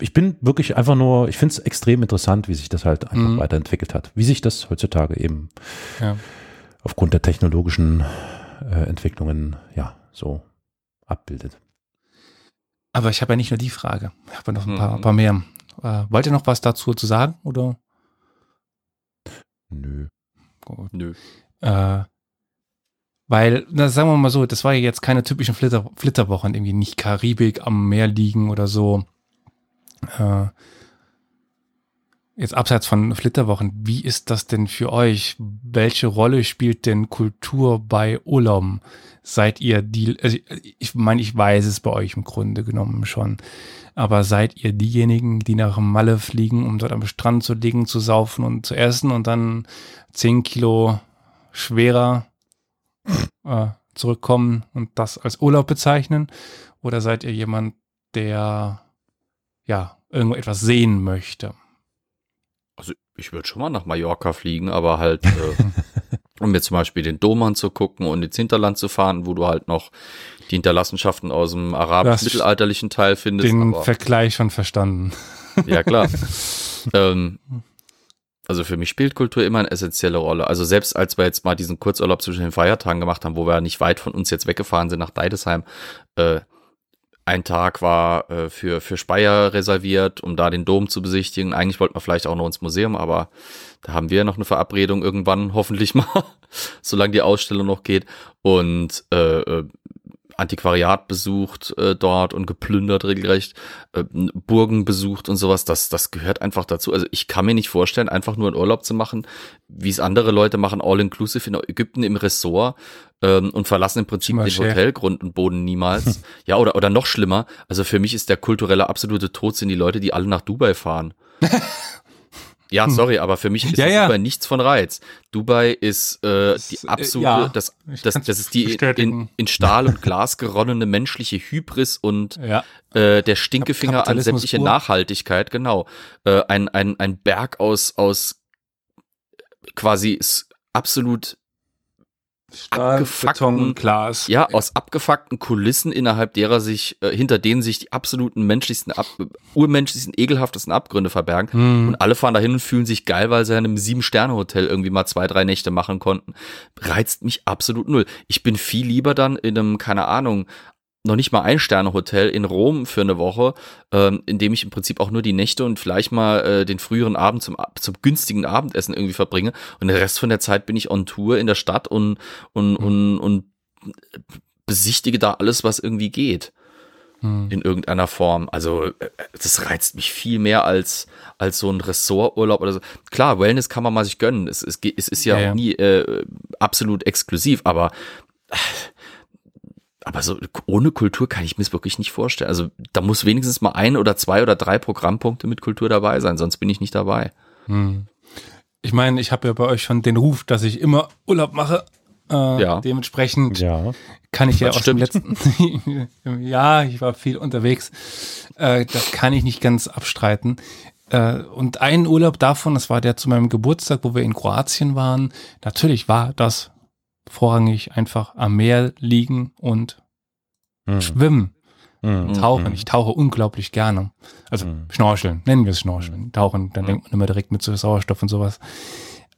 ich bin wirklich einfach nur, ich finde es extrem interessant, wie sich das halt einfach Mhm. weiterentwickelt hat. Wie sich das heutzutage eben Ja. aufgrund der technologischen äh, Entwicklungen ja so abbildet. Aber ich habe ja nicht nur die Frage. Ich habe ja noch ein paar, Mhm. ein paar mehr. Äh, wollt ihr noch was dazu zu sagen? Oder? Nö. Gut. Nö. Äh, Weil, na, sagen wir mal so, das war ja jetzt keine typischen Flitter, Flitterwochen, irgendwie nicht Karibik am Meer liegen oder so. Äh, jetzt abseits von Flitterwochen, wie ist das denn für euch? Welche Rolle spielt denn Kultur bei Urlauben? Seid ihr die, also ich meine, ich weiß es bei euch im Grunde genommen schon, aber seid ihr diejenigen, die nach Malle fliegen, um dort am Strand zu liegen, zu saufen und zu essen und dann zehn Kilo schwerer äh, zurückkommen und das als Urlaub bezeichnen? Oder seid ihr jemand, der ja irgendwo etwas sehen möchte? Also ich würde schon mal nach Mallorca fliegen, aber halt, äh, <laughs> um mir zum Beispiel den Dom anzugucken und ins Hinterland zu fahren, wo du halt noch die Hinterlassenschaften aus dem arabisch-mittelalterlichen Teil findest. Den aber, Vergleich schon verstanden. ja, klar. <laughs> ähm, also für mich spielt Kultur immer eine essentielle Rolle. Also selbst als wir jetzt mal diesen Kurzurlaub zwischen den Feiertagen gemacht haben, wo wir nicht weit von uns jetzt weggefahren sind nach Deidesheim, äh, ein Tag war äh, für, für Speyer reserviert, um da den Dom zu besichtigen. Eigentlich wollten wir vielleicht auch noch ins Museum, aber da haben wir noch eine Verabredung irgendwann, hoffentlich <laughs> mal, solange die Ausstellung noch geht. Und äh, äh Antiquariat besucht äh, dort und geplündert regelrecht, äh, Burgen besucht und sowas, das, das gehört einfach dazu. Also ich kann mir nicht vorstellen, einfach nur einen Urlaub zu machen, wie es andere Leute machen, all-inclusive in Ägypten im Ressort ähm, und verlassen im Prinzip den Hotelgrund und Boden niemals. <laughs> ja, oder, oder noch schlimmer, also für mich ist der kulturelle absolute Tod sind die Leute, die alle nach Dubai fahren. <laughs> Ja, hm. sorry, aber für mich ist ja, ja. Dubai nichts von Reiz. Dubai ist äh, die äh, absolute, ja, das, das, das ist die in, in Stahl und Glas geronnene menschliche Hybris und äh, der Stinkefinger an sämtliche Nachhaltigkeit, genau. Äh, ein, ein, ein Berg aus, aus quasi absolut Stahl, Beton, Glas. Ja, aus abgefuckten Kulissen, innerhalb derer sich, äh, hinter denen sich die absoluten menschlichsten, ab, urmenschlichsten, ekelhaftesten Abgründe verbergen. Hm. Und alle fahren dahin und fühlen sich geil, weil sie in einem Sieben-Sterne-Hotel irgendwie mal zwei, drei Nächte machen konnten. Reizt mich absolut null. Ich bin viel lieber dann in einem, keine Ahnung, noch nicht mal ein Sterne-Hotel in Rom für eine Woche, ähm, in dem ich im Prinzip auch nur die Nächte und vielleicht mal äh, den früheren Abend zum, zum günstigen Abendessen irgendwie verbringe. Und den Rest von der Zeit bin ich on Tour in der Stadt und, und, mhm. und, und besichtige da alles, was irgendwie geht. Mhm. In irgendeiner Form. Also, äh, das reizt mich viel mehr als, als so ein Ressorturlaub oder so. Klar, Wellness kann man mal sich gönnen. Es, es, es ist ja, ja, ja. nie äh, absolut exklusiv, aber äh, aber so ohne Kultur kann ich mir es wirklich nicht vorstellen. Also da muss wenigstens mal ein oder zwei oder drei Programmpunkte mit Kultur dabei sein, sonst bin ich nicht dabei. Hm. Ich meine, ich habe ja bei euch schon den Ruf, dass ich immer Urlaub mache. Äh, ja. Dementsprechend ja. kann ich ja das aus stimmt. dem letzten <laughs> Ja, ich war viel unterwegs. Äh, das kann ich nicht ganz abstreiten. Äh, und ein Urlaub davon, das war der zu meinem Geburtstag, wo wir in Kroatien waren. Natürlich war das vorrangig einfach am Meer liegen und mhm. schwimmen. Mhm. Tauchen. Mhm. Ich tauche unglaublich gerne. Also mhm. schnorcheln, nennen wir es schnorcheln. Mhm. Tauchen, dann denkt man immer direkt mit Sauerstoff und sowas.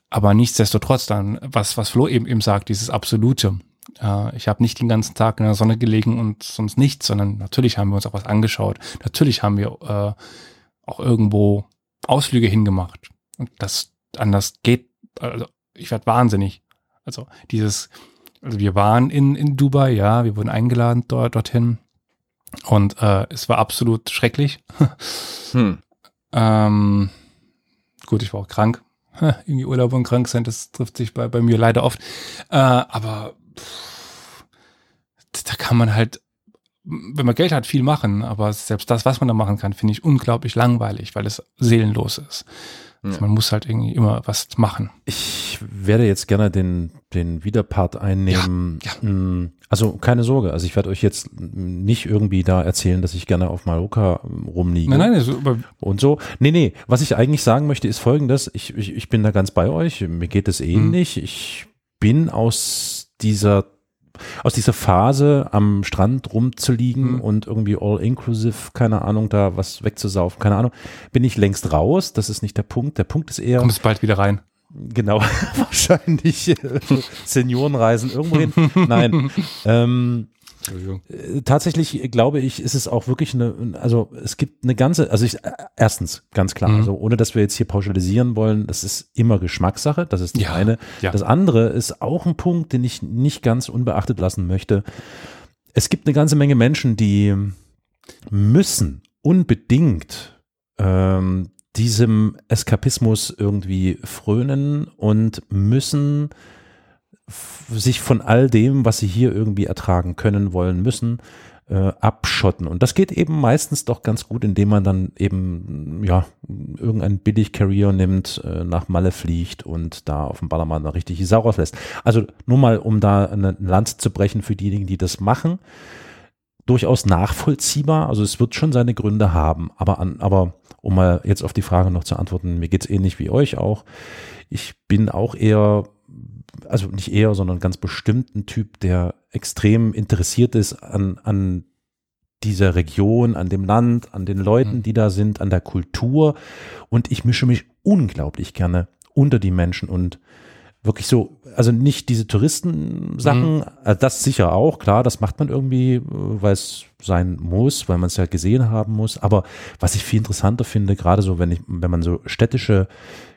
Aber nichtsdestotrotz dann, was, was Flo eben eben sagt, dieses Absolute. Äh, ich habe nicht den ganzen Tag in der Sonne gelegen und sonst nichts, sondern natürlich haben wir uns auch was angeschaut. Natürlich haben wir äh, auch irgendwo Ausflüge hingemacht. Und das anders geht, also ich werde wahnsinnig, also dieses, also wir waren in, in Dubai, ja, wir wurden eingeladen dort, dorthin. Und äh, es war absolut schrecklich. <laughs> hm. ähm, gut, ich war auch krank. <laughs> Irgendwie Urlaub und krank sein, das trifft sich bei, bei mir leider oft. Äh, aber pff, da kann man halt, wenn man Geld hat, viel machen. Aber selbst das, was man da machen kann, finde ich unglaublich langweilig, weil es seelenlos ist. Also man muss halt irgendwie immer was machen. Ich werde jetzt gerne den, den Widerpart einnehmen. Ja, ja. Mm, also keine Sorge, also ich werde euch jetzt nicht irgendwie da erzählen, dass ich gerne auf Mallorca rumliege. Nein, nein, also, und so. Nee, nee, was ich eigentlich sagen möchte, ist folgendes. Ich, ich, ich bin da ganz bei euch. Mir geht es ähnlich. Mhm. Ich bin aus dieser aus dieser Phase am Strand rumzuliegen mhm. und irgendwie all inclusive, keine Ahnung, da was wegzusaufen, keine Ahnung, bin ich längst raus. Das ist nicht der Punkt. Der Punkt ist eher. Kommst bald wieder rein. Genau, <laughs> wahrscheinlich äh, Seniorenreisen irgendwo hin. Nein. <laughs> Ähm, äh, tatsächlich glaube ich, ist es auch wirklich eine, also es gibt eine ganze, also ich, äh, erstens, ganz klar, Mhm. also ohne dass wir jetzt hier pauschalisieren wollen, das ist immer Geschmackssache, das ist das Ja, eine. ja. Das andere ist auch ein Punkt, den ich nicht ganz unbeachtet lassen möchte. Es gibt eine ganze Menge Menschen, die müssen unbedingt ähm, diesem Eskapismus irgendwie frönen und müssen sich von all dem, was sie hier irgendwie ertragen können, wollen, müssen, äh, abschotten. Und das geht eben meistens doch ganz gut, indem man dann eben, ja, irgendeinen Billig-Carrier nimmt, äh, nach Malle fliegt und da auf dem Ballermann eine richtige Sau rauslässt. Also nur mal, um da eine Lanze zu brechen für diejenigen, die das machen. Durchaus nachvollziehbar, also es wird schon seine Gründe haben, aber an, aber um mal jetzt auf die Frage noch zu antworten, mir geht's ähnlich wie euch auch. Ich bin auch eher also nicht eher, sondern ganz bestimmt ein Typ, der extrem interessiert ist an, an dieser Region, an dem Land, an den Leuten, Mhm. die da sind, an der Kultur. Und ich mische mich unglaublich gerne unter die Menschen und wirklich so, also nicht diese Touristensachen, äh, das sicher auch, klar, das macht man irgendwie, äh, weil es sein muss, weil man es ja gesehen haben muss. Aber was ich viel interessanter finde, gerade so, wenn ich, wenn man so städtische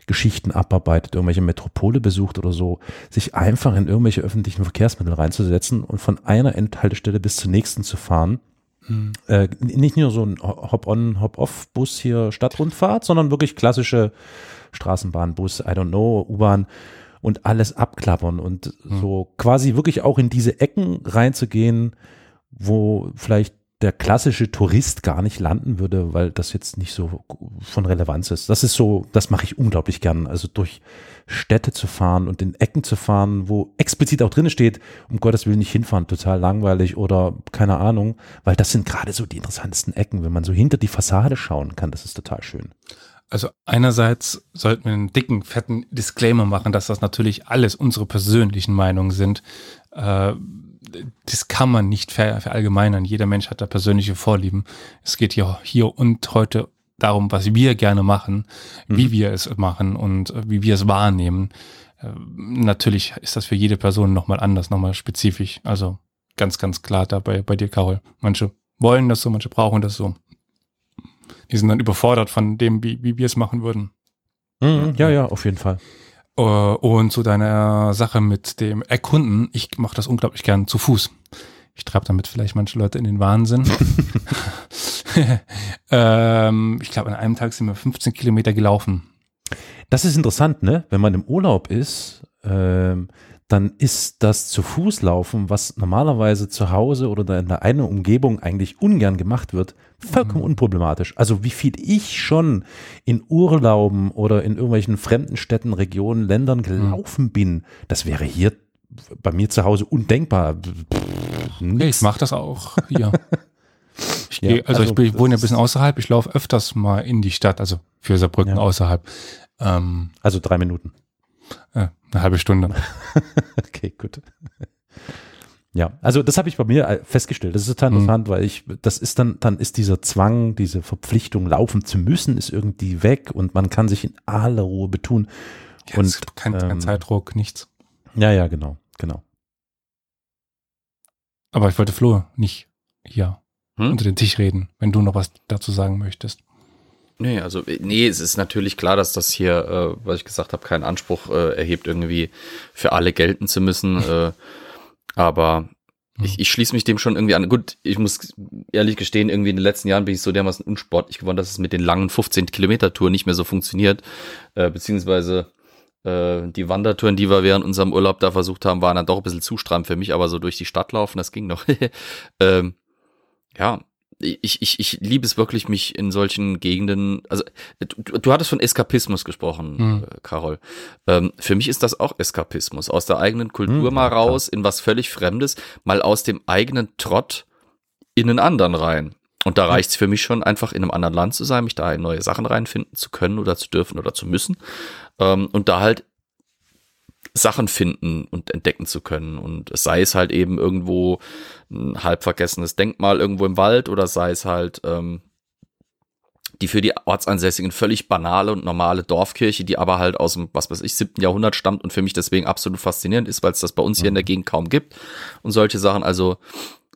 Geschichten abarbeitet, irgendwelche Metropole besucht oder so, sich einfach in irgendwelche öffentlichen Verkehrsmittel reinzusetzen und von einer Endhaltestelle bis zur nächsten zu fahren. Mhm. Äh, nicht nur so ein Hop-on, Hop-off-Bus hier Stadtrundfahrt, sondern wirklich klassische Straßenbahn, Bus, I don't know, U-Bahn und alles abklappern und so quasi wirklich auch in diese Ecken reinzugehen, wo vielleicht der klassische Tourist gar nicht landen würde, weil das jetzt nicht so von Relevanz ist. Das ist so, das mache ich unglaublich gern. Also durch Städte zu fahren und in Ecken zu fahren, wo explizit auch drin steht, um Gottes Willen nicht hinfahren, total langweilig oder keine Ahnung, weil das sind gerade so die interessantesten Ecken, wenn man so hinter die Fassade schauen kann, das ist total schön. Also einerseits sollten wir einen dicken, fetten Disclaimer machen, dass das natürlich alles unsere persönlichen Meinungen sind. Äh, das kann man nicht ver verallgemeinern. Jeder Mensch hat da persönliche Vorlieben. Es geht hier, hier und heute darum, was wir gerne machen, wie wir es machen und äh, wie wir es wahrnehmen. Äh, natürlich ist das für jede Person nochmal anders, nochmal spezifisch. Also ganz, ganz klar dabei bei dir, Carol. Manche wollen das so, manche brauchen das so. Die sind dann überfordert von dem, wie, wie wir es machen würden. Mhm, ja, ja, auf jeden Fall. Äh, Und zu deiner Sache mit dem Erkunden, ich mache das unglaublich gern zu Fuß. Ich treibe damit vielleicht manche Leute in den Wahnsinn. <laughs> <laughs> ähm, ich glaube, an einem Tag sind wir 15 Kilometer gelaufen. Das ist interessant, ne? Wenn man im Urlaub ist, ähm, dann ist das zu Fuß laufen, was normalerweise zu Hause oder in der einen Umgebung eigentlich ungern gemacht wird, vollkommen unproblematisch. Also wie viel ich schon in Urlauben oder in irgendwelchen fremden Städten, Regionen, Ländern gelaufen bin, das wäre hier bei mir zu Hause undenkbar. Pff, ich mache das auch hier. <laughs> Ich Ja, geh, also, also ich, bin, ich wohne ja ein bisschen außerhalb, ich laufe öfters mal in die Stadt, also für Saarbrücken Ja. außerhalb. Ähm, Also drei Minuten. äh, eine halbe Stunde. <laughs> Okay, gut. Ja, also das habe ich bei mir äh, festgestellt. Das ist total Mhm. interessant, weil ich, das ist dann, dann ist dieser Zwang, diese Verpflichtung, laufen zu müssen, ist irgendwie weg und man kann sich in aller Ruhe betun. Ja, und kein, kein ähm, Zeitdruck, nichts. Ja, ja, genau, genau. Aber ich wollte Flo nicht hier Hm? unter den Tisch reden, wenn du noch was dazu sagen möchtest. Nee, also äh, nee, es ist natürlich klar, dass das hier, äh, was ich gesagt habe, keinen Anspruch äh, erhebt, irgendwie für alle gelten zu müssen. <laughs> äh, aber ich, ich schließe mich dem schon irgendwie an. Gut, ich muss ehrlich gestehen, irgendwie in den letzten Jahren bin ich so dermaßen unsportlich geworden, dass es mit den langen 15 Kilometer Touren nicht mehr so funktioniert. Äh, beziehungsweise äh, die Wandertouren, die wir während unserem Urlaub da versucht haben, waren dann doch ein bisschen zu stramm für mich, aber so durch die Stadt laufen, das ging noch. <laughs> ähm, ja, ich, ich, ich liebe es wirklich, mich in solchen Gegenden, also du, du hattest von Eskapismus gesprochen, Hm. äh, Carol. Ähm, für mich ist das auch Eskapismus. Aus der eigenen Kultur Hm, mal ja, klar. raus, in was völlig Fremdes, mal aus dem eigenen Trott in einen anderen rein. Und da reicht es für mich schon, einfach in einem anderen Land zu sein, mich da in neue Sachen reinfinden zu können oder zu dürfen oder zu müssen. Ähm, und da halt Sachen finden und entdecken zu können. Und es sei es halt eben irgendwo ein halb vergessenes Denkmal irgendwo im Wald oder sei es halt ähm, die für die Ortsansässigen völlig banale und normale Dorfkirche, die aber halt aus dem, was weiß ich, siebten Jahrhundert stammt und für mich deswegen absolut faszinierend ist, weil es das bei uns hier in der Gegend kaum gibt und solche Sachen. Also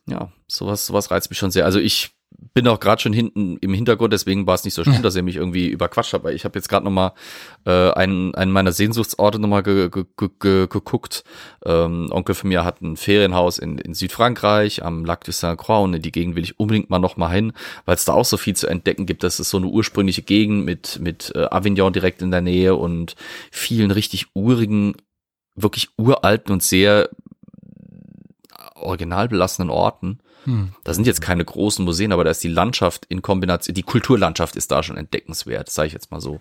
ja, sowas, sowas reizt mich schon sehr. Also ich bin auch gerade schon hinten im Hintergrund, deswegen war es nicht so schlimm, dass ihr mich irgendwie überquatscht habt. Weil ich habe jetzt gerade noch mal äh, einen, einen meiner Sehnsuchtsorte noch mal ge, ge, ge, geguckt. Ähm, Onkel von mir hat ein Ferienhaus in, in Südfrankreich am Lac de Saint-Croix und in die Gegend will ich unbedingt mal noch mal hin, weil es da auch so viel zu entdecken gibt. Das ist so eine ursprüngliche Gegend mit mit äh, Avignon direkt in der Nähe und vielen richtig urigen, wirklich uralten und sehr original belassenen Orten. Hm. Da sind jetzt keine großen Museen, aber da ist die Landschaft in Kombination, die Kulturlandschaft ist da schon entdeckenswert, sage ich jetzt mal so.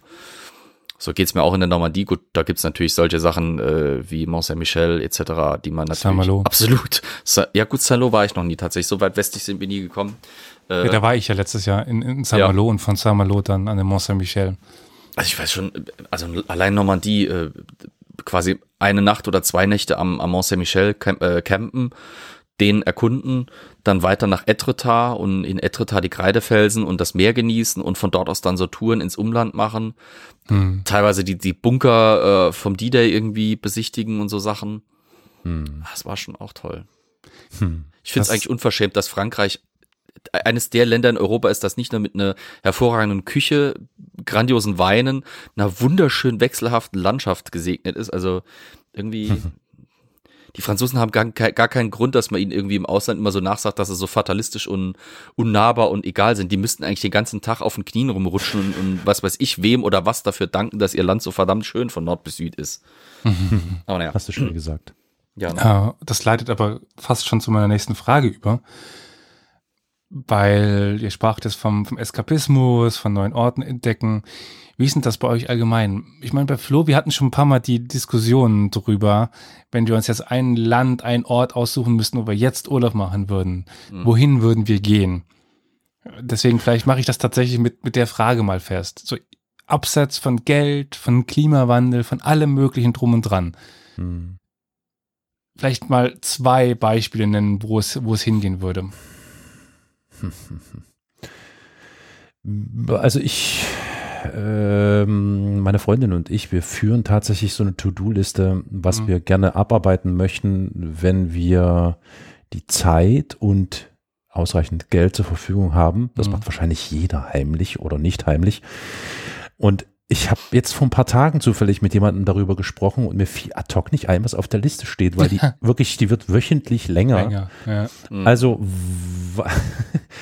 So geht's mir auch in der Normandie. Gut, da gibt's natürlich solche Sachen äh, wie Mont Saint-Michel etc., die man natürlich Saint-Malo. absolut. Sa ja gut, Saint-Malo war ich noch nie tatsächlich. So weit westlich sind wir nie gekommen. Äh, Ja, da war ich ja letztes Jahr in, in Saint-Malo und von Saint-Malo dann an den Mont Saint-Michel. Also ich weiß schon, also allein Normandie, äh, quasi eine Nacht oder zwei Nächte am, am Mont Saint-Michel äh, campen, den erkunden, dann weiter nach Etretat und in Etretat die Kreidefelsen und das Meer genießen und von dort aus dann so Touren ins Umland machen. Hm. Teilweise die, die Bunker äh, vom D-Day irgendwie besichtigen und so Sachen. Hm. Das war schon auch toll. Hm. Ich finde es eigentlich unverschämt, dass Frankreich eines der Länder in Europa ist, das nicht nur mit einer hervorragenden Küche, grandiosen Weinen, einer wunderschön wechselhaften Landschaft gesegnet ist. Also irgendwie, <laughs> die Franzosen haben gar, gar keinen Grund, dass man ihnen irgendwie im Ausland immer so nachsagt, dass sie so fatalistisch und unnahbar und egal sind. Die müssten eigentlich den ganzen Tag auf den Knien rumrutschen und, und was weiß ich wem oder was dafür danken, dass ihr Land so verdammt schön von Nord bis Süd ist. <laughs> Aber naja, Hast du schon gesagt. ja. Ja, das leitet aber fast schon zu meiner nächsten Frage über. Weil ihr spracht jetzt vom, vom Eskapismus, von neuen Orten entdecken. Wie ist denn das bei euch allgemein? Ich meine, bei Flo, wir hatten schon ein paar Mal die Diskussionen drüber, wenn wir uns jetzt ein Land, ein Ort aussuchen müssten, wo wir jetzt Urlaub machen würden. Wohin würden wir gehen? Deswegen vielleicht mache ich das tatsächlich mit, mit der Frage mal fest. So abseits von Geld, von Klimawandel, von allem möglichen drum und dran. Hm. Vielleicht mal zwei Beispiele nennen, wo es, wo es hingehen würde. <laughs> Also ich, ähm, meine Freundin und ich, wir führen tatsächlich so eine To-Do-Liste, was Mhm. wir gerne abarbeiten möchten, wenn wir die Zeit und ausreichend Geld zur Verfügung haben. Das Mhm. macht wahrscheinlich jeder heimlich oder nicht heimlich. Und ich habe jetzt vor ein paar Tagen zufällig mit jemandem darüber gesprochen und mir fiel ad hoc nicht ein, was auf der Liste steht, weil die <laughs> wirklich, die wird wöchentlich länger. Länger, ja. Mhm. Also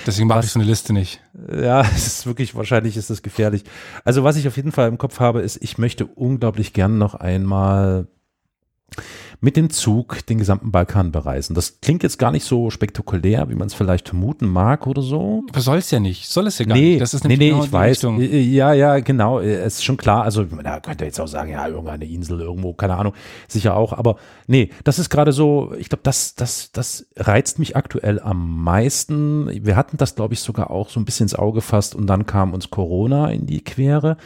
Deswegen mache ich so eine Liste nicht. ja, <laughs> es ist wirklich, wahrscheinlich ist das gefährlich. Also was ich auf jeden Fall im Kopf habe, ist, ich möchte unglaublich gern noch einmal mit dem Zug den gesamten Balkan bereisen. Das klingt jetzt gar nicht so spektakulär, wie man es vielleicht vermuten mag oder so. Aber soll es ja nicht. Soll es ja gar Nee, nicht. Das ist nee, nee, genau ich weiß. Richtung. Äh, Ja, ja, genau. äh, Es ist schon klar. Also, da könnt ihr jetzt auch sagen, ja, irgendeine Insel irgendwo, keine Ahnung. Sicher auch. Aber nee, das ist gerade so, ich glaube, das, das, das reizt mich aktuell am meisten. Wir hatten das, glaube ich, sogar auch so ein bisschen ins Auge gefasst und dann kam uns Corona in die Quere.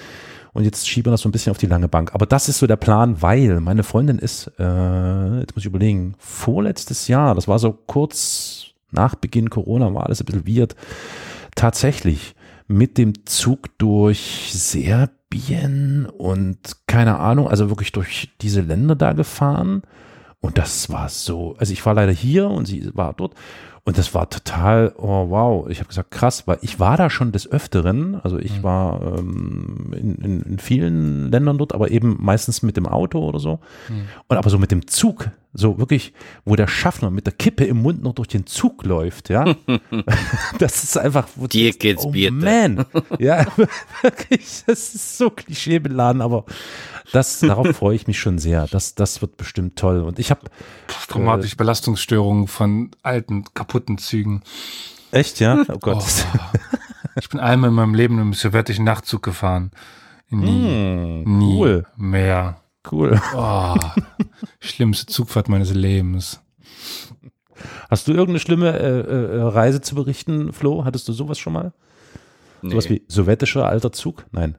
Und jetzt schieben wir das so ein bisschen auf die lange Bank. Aber das ist so der Plan, weil meine Freundin ist, äh, jetzt muss ich überlegen, vorletztes Jahr, das war so kurz nach Beginn Corona, war alles ein bisschen weird, tatsächlich mit dem Zug durch Serbien und keine Ahnung, also wirklich durch diese Länder da gefahren. Und das war so, also ich war leider hier und sie war dort. Und das war total, oh wow, ich habe gesagt, krass, weil ich war da schon des Öfteren, also ich Mhm. war ähm, in, in, in vielen Ländern dort, aber eben meistens mit dem Auto oder so. Mhm. Und aber so mit dem Zug, so wirklich, wo der Schaffner mit der Kippe im Mund noch durch den Zug läuft, ja. <laughs> <laughs> das ist einfach. Dir geht's oh Bier. man. Ja, <laughs> wirklich, das ist so klischeebeladen, aber das, <laughs> darauf freue ich mich schon sehr. Das, das wird bestimmt toll. Und ich habe Traumatische Belastungsstörungen von alten, kaputten Zügen. echt, ja, oh Oh. Gott. Ich bin einmal in meinem Leben im sowjetischen Nachtzug gefahren. Nie, Hm, nie cool, mehr. cool. Oh, schlimmste Zugfahrt meines Lebens. Hast du irgendeine schlimme äh, äh, Reise zu berichten, Flo? Hattest du sowas schon mal? Nee. Sowas wie sowjetischer alter Zug? Nein.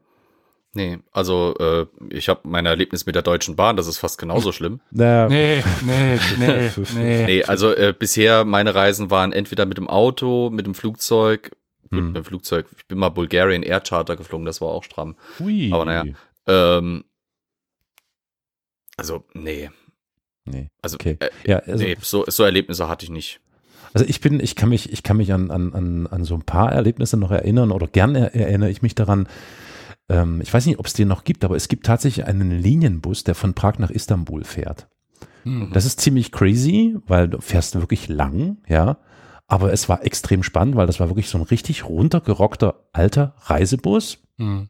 Nee, also äh, ich habe mein Erlebnis mit der Deutschen Bahn, das ist fast genauso <laughs> schlimm. Naja, Nee, nee, <laughs> nee, nee. Nee, also äh, bisher meine Reisen waren entweder mit dem Auto, mit dem Flugzeug Gut, Hm. mit dem Flugzeug. Ich bin mal Bulgarian Air Charter geflogen, das war auch stramm. Hui. Aber naja. Ähm, also, nee. Nee. Also, Okay. äh, Ja, also, nee, so, so Erlebnisse hatte ich nicht. also ich bin, ich kann mich, ich kann mich an, an, an, an so ein paar Erlebnisse noch erinnern oder gerne erinnere ich mich daran. Ähm, ich weiß nicht, ob es den noch gibt, aber es gibt tatsächlich einen Linienbus, der von Prag nach Istanbul fährt. Hm. Das ist ziemlich crazy, weil du fährst wirklich lang, ja. Aber es war extrem spannend, weil das war wirklich so ein richtig runtergerockter alter Reisebus. Hm.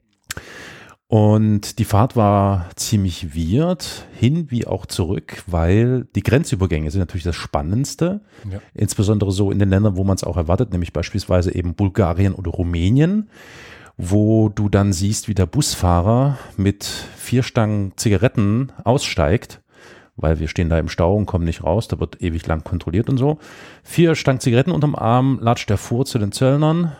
Und die Fahrt war ziemlich weird, hin wie auch zurück, weil die Grenzübergänge sind natürlich das Spannendste. Ja. Insbesondere so in den Ländern, wo man es auch erwartet, nämlich beispielsweise eben Bulgarien oder Rumänien, wo du dann siehst, wie der Busfahrer mit vier Stangen Zigaretten aussteigt, weil wir stehen da im Stau und kommen nicht raus, da wird ewig lang kontrolliert und so. Vier Stangen Zigaretten unterm Arm, latscht er vor zu den Zöllnern,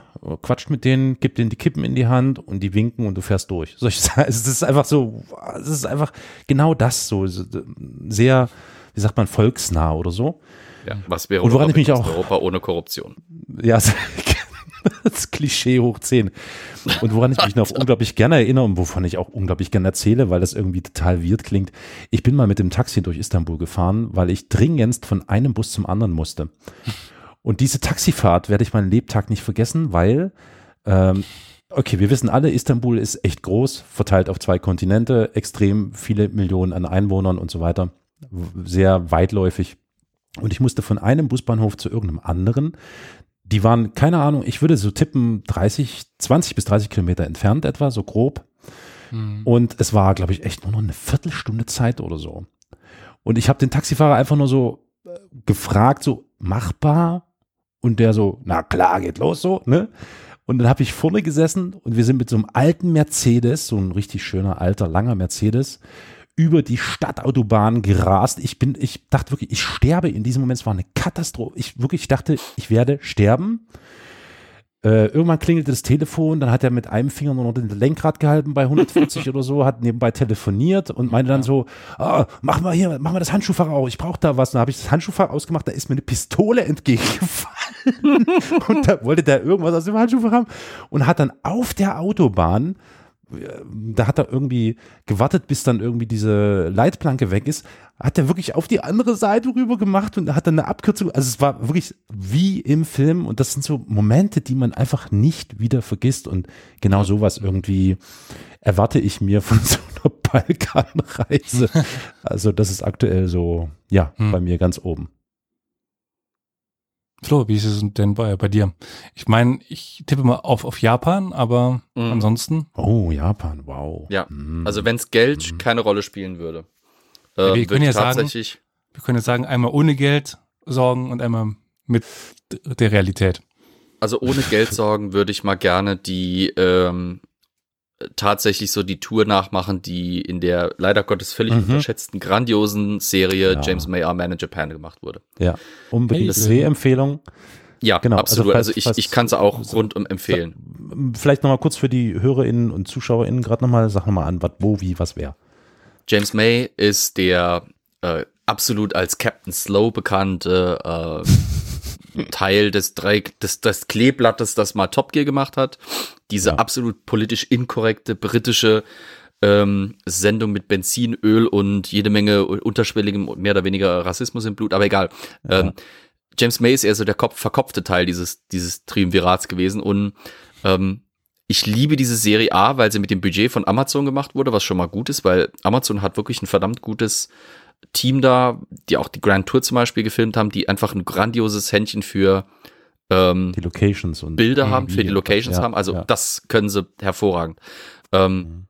quatscht mit denen, gibt denen die Kippen in die Hand und die winken und du fährst durch. Solche Sachen. Es ist einfach so, es ist einfach genau das so, so sehr, wie sagt man, volksnah oder so. Ja, was wäre Und woran ich mich auch- Europa ohne Korruption? Ja, <laughs> <laughs> das Klischee hoch 10. Und woran ich mich noch <laughs> unglaublich gerne erinnere und wovon ich auch unglaublich gerne erzähle, weil das irgendwie total weird klingt. Ich bin mal mit dem Taxi durch Istanbul gefahren, weil ich dringendst von einem Bus zum anderen musste. Und diese Taxifahrt werde ich meinen Lebtag nicht vergessen, weil, ähm, okay, wir wissen alle, Istanbul ist echt groß, verteilt auf zwei Kontinente, extrem viele Millionen an Einwohnern und so weiter, sehr weitläufig. Und ich musste von einem Busbahnhof zu irgendeinem anderen. Die waren, keine Ahnung, ich würde so tippen, 30, 20 bis 30 Kilometer entfernt etwa, so grob. Hm. Und es war, glaube ich, echt nur noch eine Viertelstunde Zeit oder so. Und ich habe den Taxifahrer einfach nur so äh, gefragt, so machbar? Und der so, na klar, geht los so, ne? Und dann habe ich vorne gesessen und wir sind mit so einem alten Mercedes, so ein richtig schöner, alter, langer Mercedes, über die Stadtautobahn gerast. Ich bin, ich dachte wirklich, ich sterbe in diesem Moment. Es war eine Katastrophe. Ich wirklich ich dachte, ich werde sterben. Äh, irgendwann klingelte das Telefon, dann hat er mit einem Finger nur noch den Lenkrad gehalten bei 140 <laughs> oder so, hat nebenbei telefoniert und meinte dann so, ah, mach mal hier, mach mal das Handschuhfach auf, ich brauche da was. Und dann habe ich das Handschuhfach ausgemacht, da ist mir eine Pistole entgegengefallen <laughs> und da wollte der irgendwas aus dem Handschuhfach haben und hat dann auf der Autobahn da hat er irgendwie gewartet, bis dann irgendwie diese Leitplanke weg ist, hat er wirklich auf die andere Seite rüber gemacht und hat dann eine Abkürzung, also es war wirklich wie im Film und das sind so Momente, die man einfach nicht wieder vergisst und genau sowas irgendwie erwarte ich mir von <laughs> so einer Balkanreise. Also das ist aktuell so, ja, Hm. bei mir ganz oben. Flo, wie ist es denn bei, bei dir? Ich meine, ich tippe mal auf, auf Japan, aber Mhm. ansonsten, Oh, Japan, wow. Ja, Hm. Also wenn es Geld keine Rolle spielen würde, äh, wir würde können ich ja sagen- wir können jetzt sagen, einmal ohne Geld sorgen und einmal mit der Realität. also ohne Geld <laughs> sorgen, würde ich mal gerne die ähm, tatsächlich so die Tour nachmachen, die in der leider Gottes völlig Mhm. unterschätzten grandiosen Serie Ja. James May, Our Man in Japan gemacht wurde. Ja, unbedingt Hey, Sehempfehlung. Ja, Genau, absolut. also Also, falls- ich, falls- ich kann es auch rundum empfehlen. Vielleicht nochmal kurz für die HörerInnen und ZuschauerInnen gerade nochmal, sag nochmal an, was, wo, wie, was, wer. James May ist der äh, absolut als Captain Slow bekannte äh, <laughs> Teil des, drei, des, des Kleeblattes, das mal Top Gear gemacht hat. Diese Ja. absolut politisch inkorrekte britische ähm, Sendung mit Benzin, Öl und jede Menge unterschwelligem, mehr oder weniger Rassismus im Blut, aber egal. Ja. Ähm, James May ist eher so der Kopf, verkopfte Teil dieses, dieses Triumvirats gewesen und ähm, ich liebe diese Serie A, weil sie mit dem Budget von Amazon gemacht wurde, was schon mal gut ist, weil Amazon hat wirklich ein verdammt gutes Team da, die auch die Grand Tour zum Beispiel gefilmt haben, die einfach ein grandioses Händchen für ähm, Die Locations und Bilder haben, für die. Locations Ja, haben. Also ja. das können sie hervorragend. Ähm, Mhm.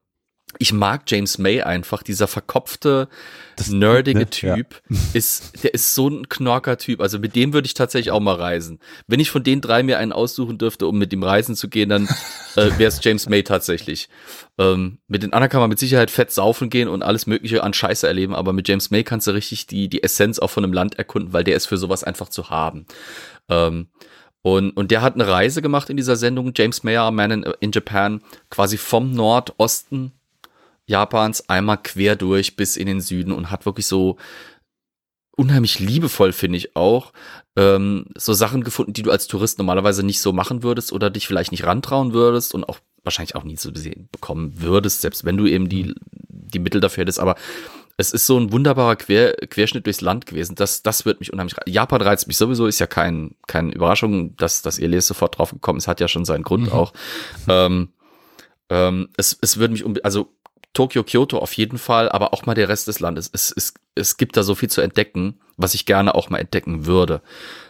Ich mag James May einfach, dieser verkopfte, Das- nerdige ne, ja. Typ. Ist, der ist so ein Knorker-Typ. Also mit dem würde ich tatsächlich auch mal reisen. Wenn ich von den drei mir einen aussuchen dürfte, um mit ihm reisen zu gehen, dann äh, wäre es James May tatsächlich. Ähm, mit den anderen kann man mit Sicherheit fett saufen gehen und alles Mögliche an Scheiße erleben, aber mit James May kannst du richtig die, die Essenz auch von einem Land erkunden, weil der ist für sowas einfach zu haben. Ähm, und, und der hat eine Reise gemacht in dieser Sendung, James Mayer, Man in, in Japan, quasi vom Nordosten Japans einmal quer durch bis in den Süden und hat wirklich so unheimlich liebevoll, finde ich auch, ähm, so Sachen gefunden, die du als Tourist normalerweise nicht so machen würdest oder dich vielleicht nicht rantrauen würdest und auch wahrscheinlich auch nie zu sehen bekommen würdest, selbst wenn du eben die, die Mittel dafür hättest. Aber es ist so ein wunderbarer Quer, Querschnitt durchs Land gewesen. Das, das wird mich unheimlich. Japan reizt mich sowieso, ist ja kein, keine Überraschung, dass, dass Elias sofort drauf gekommen ist, hat ja schon seinen Grund Mhm. auch. Ähm, ähm, es, es würde mich also Tokio, Kyoto auf jeden Fall, aber auch mal der Rest des Landes. Es, es, es gibt da so viel zu entdecken, was ich gerne auch mal entdecken würde.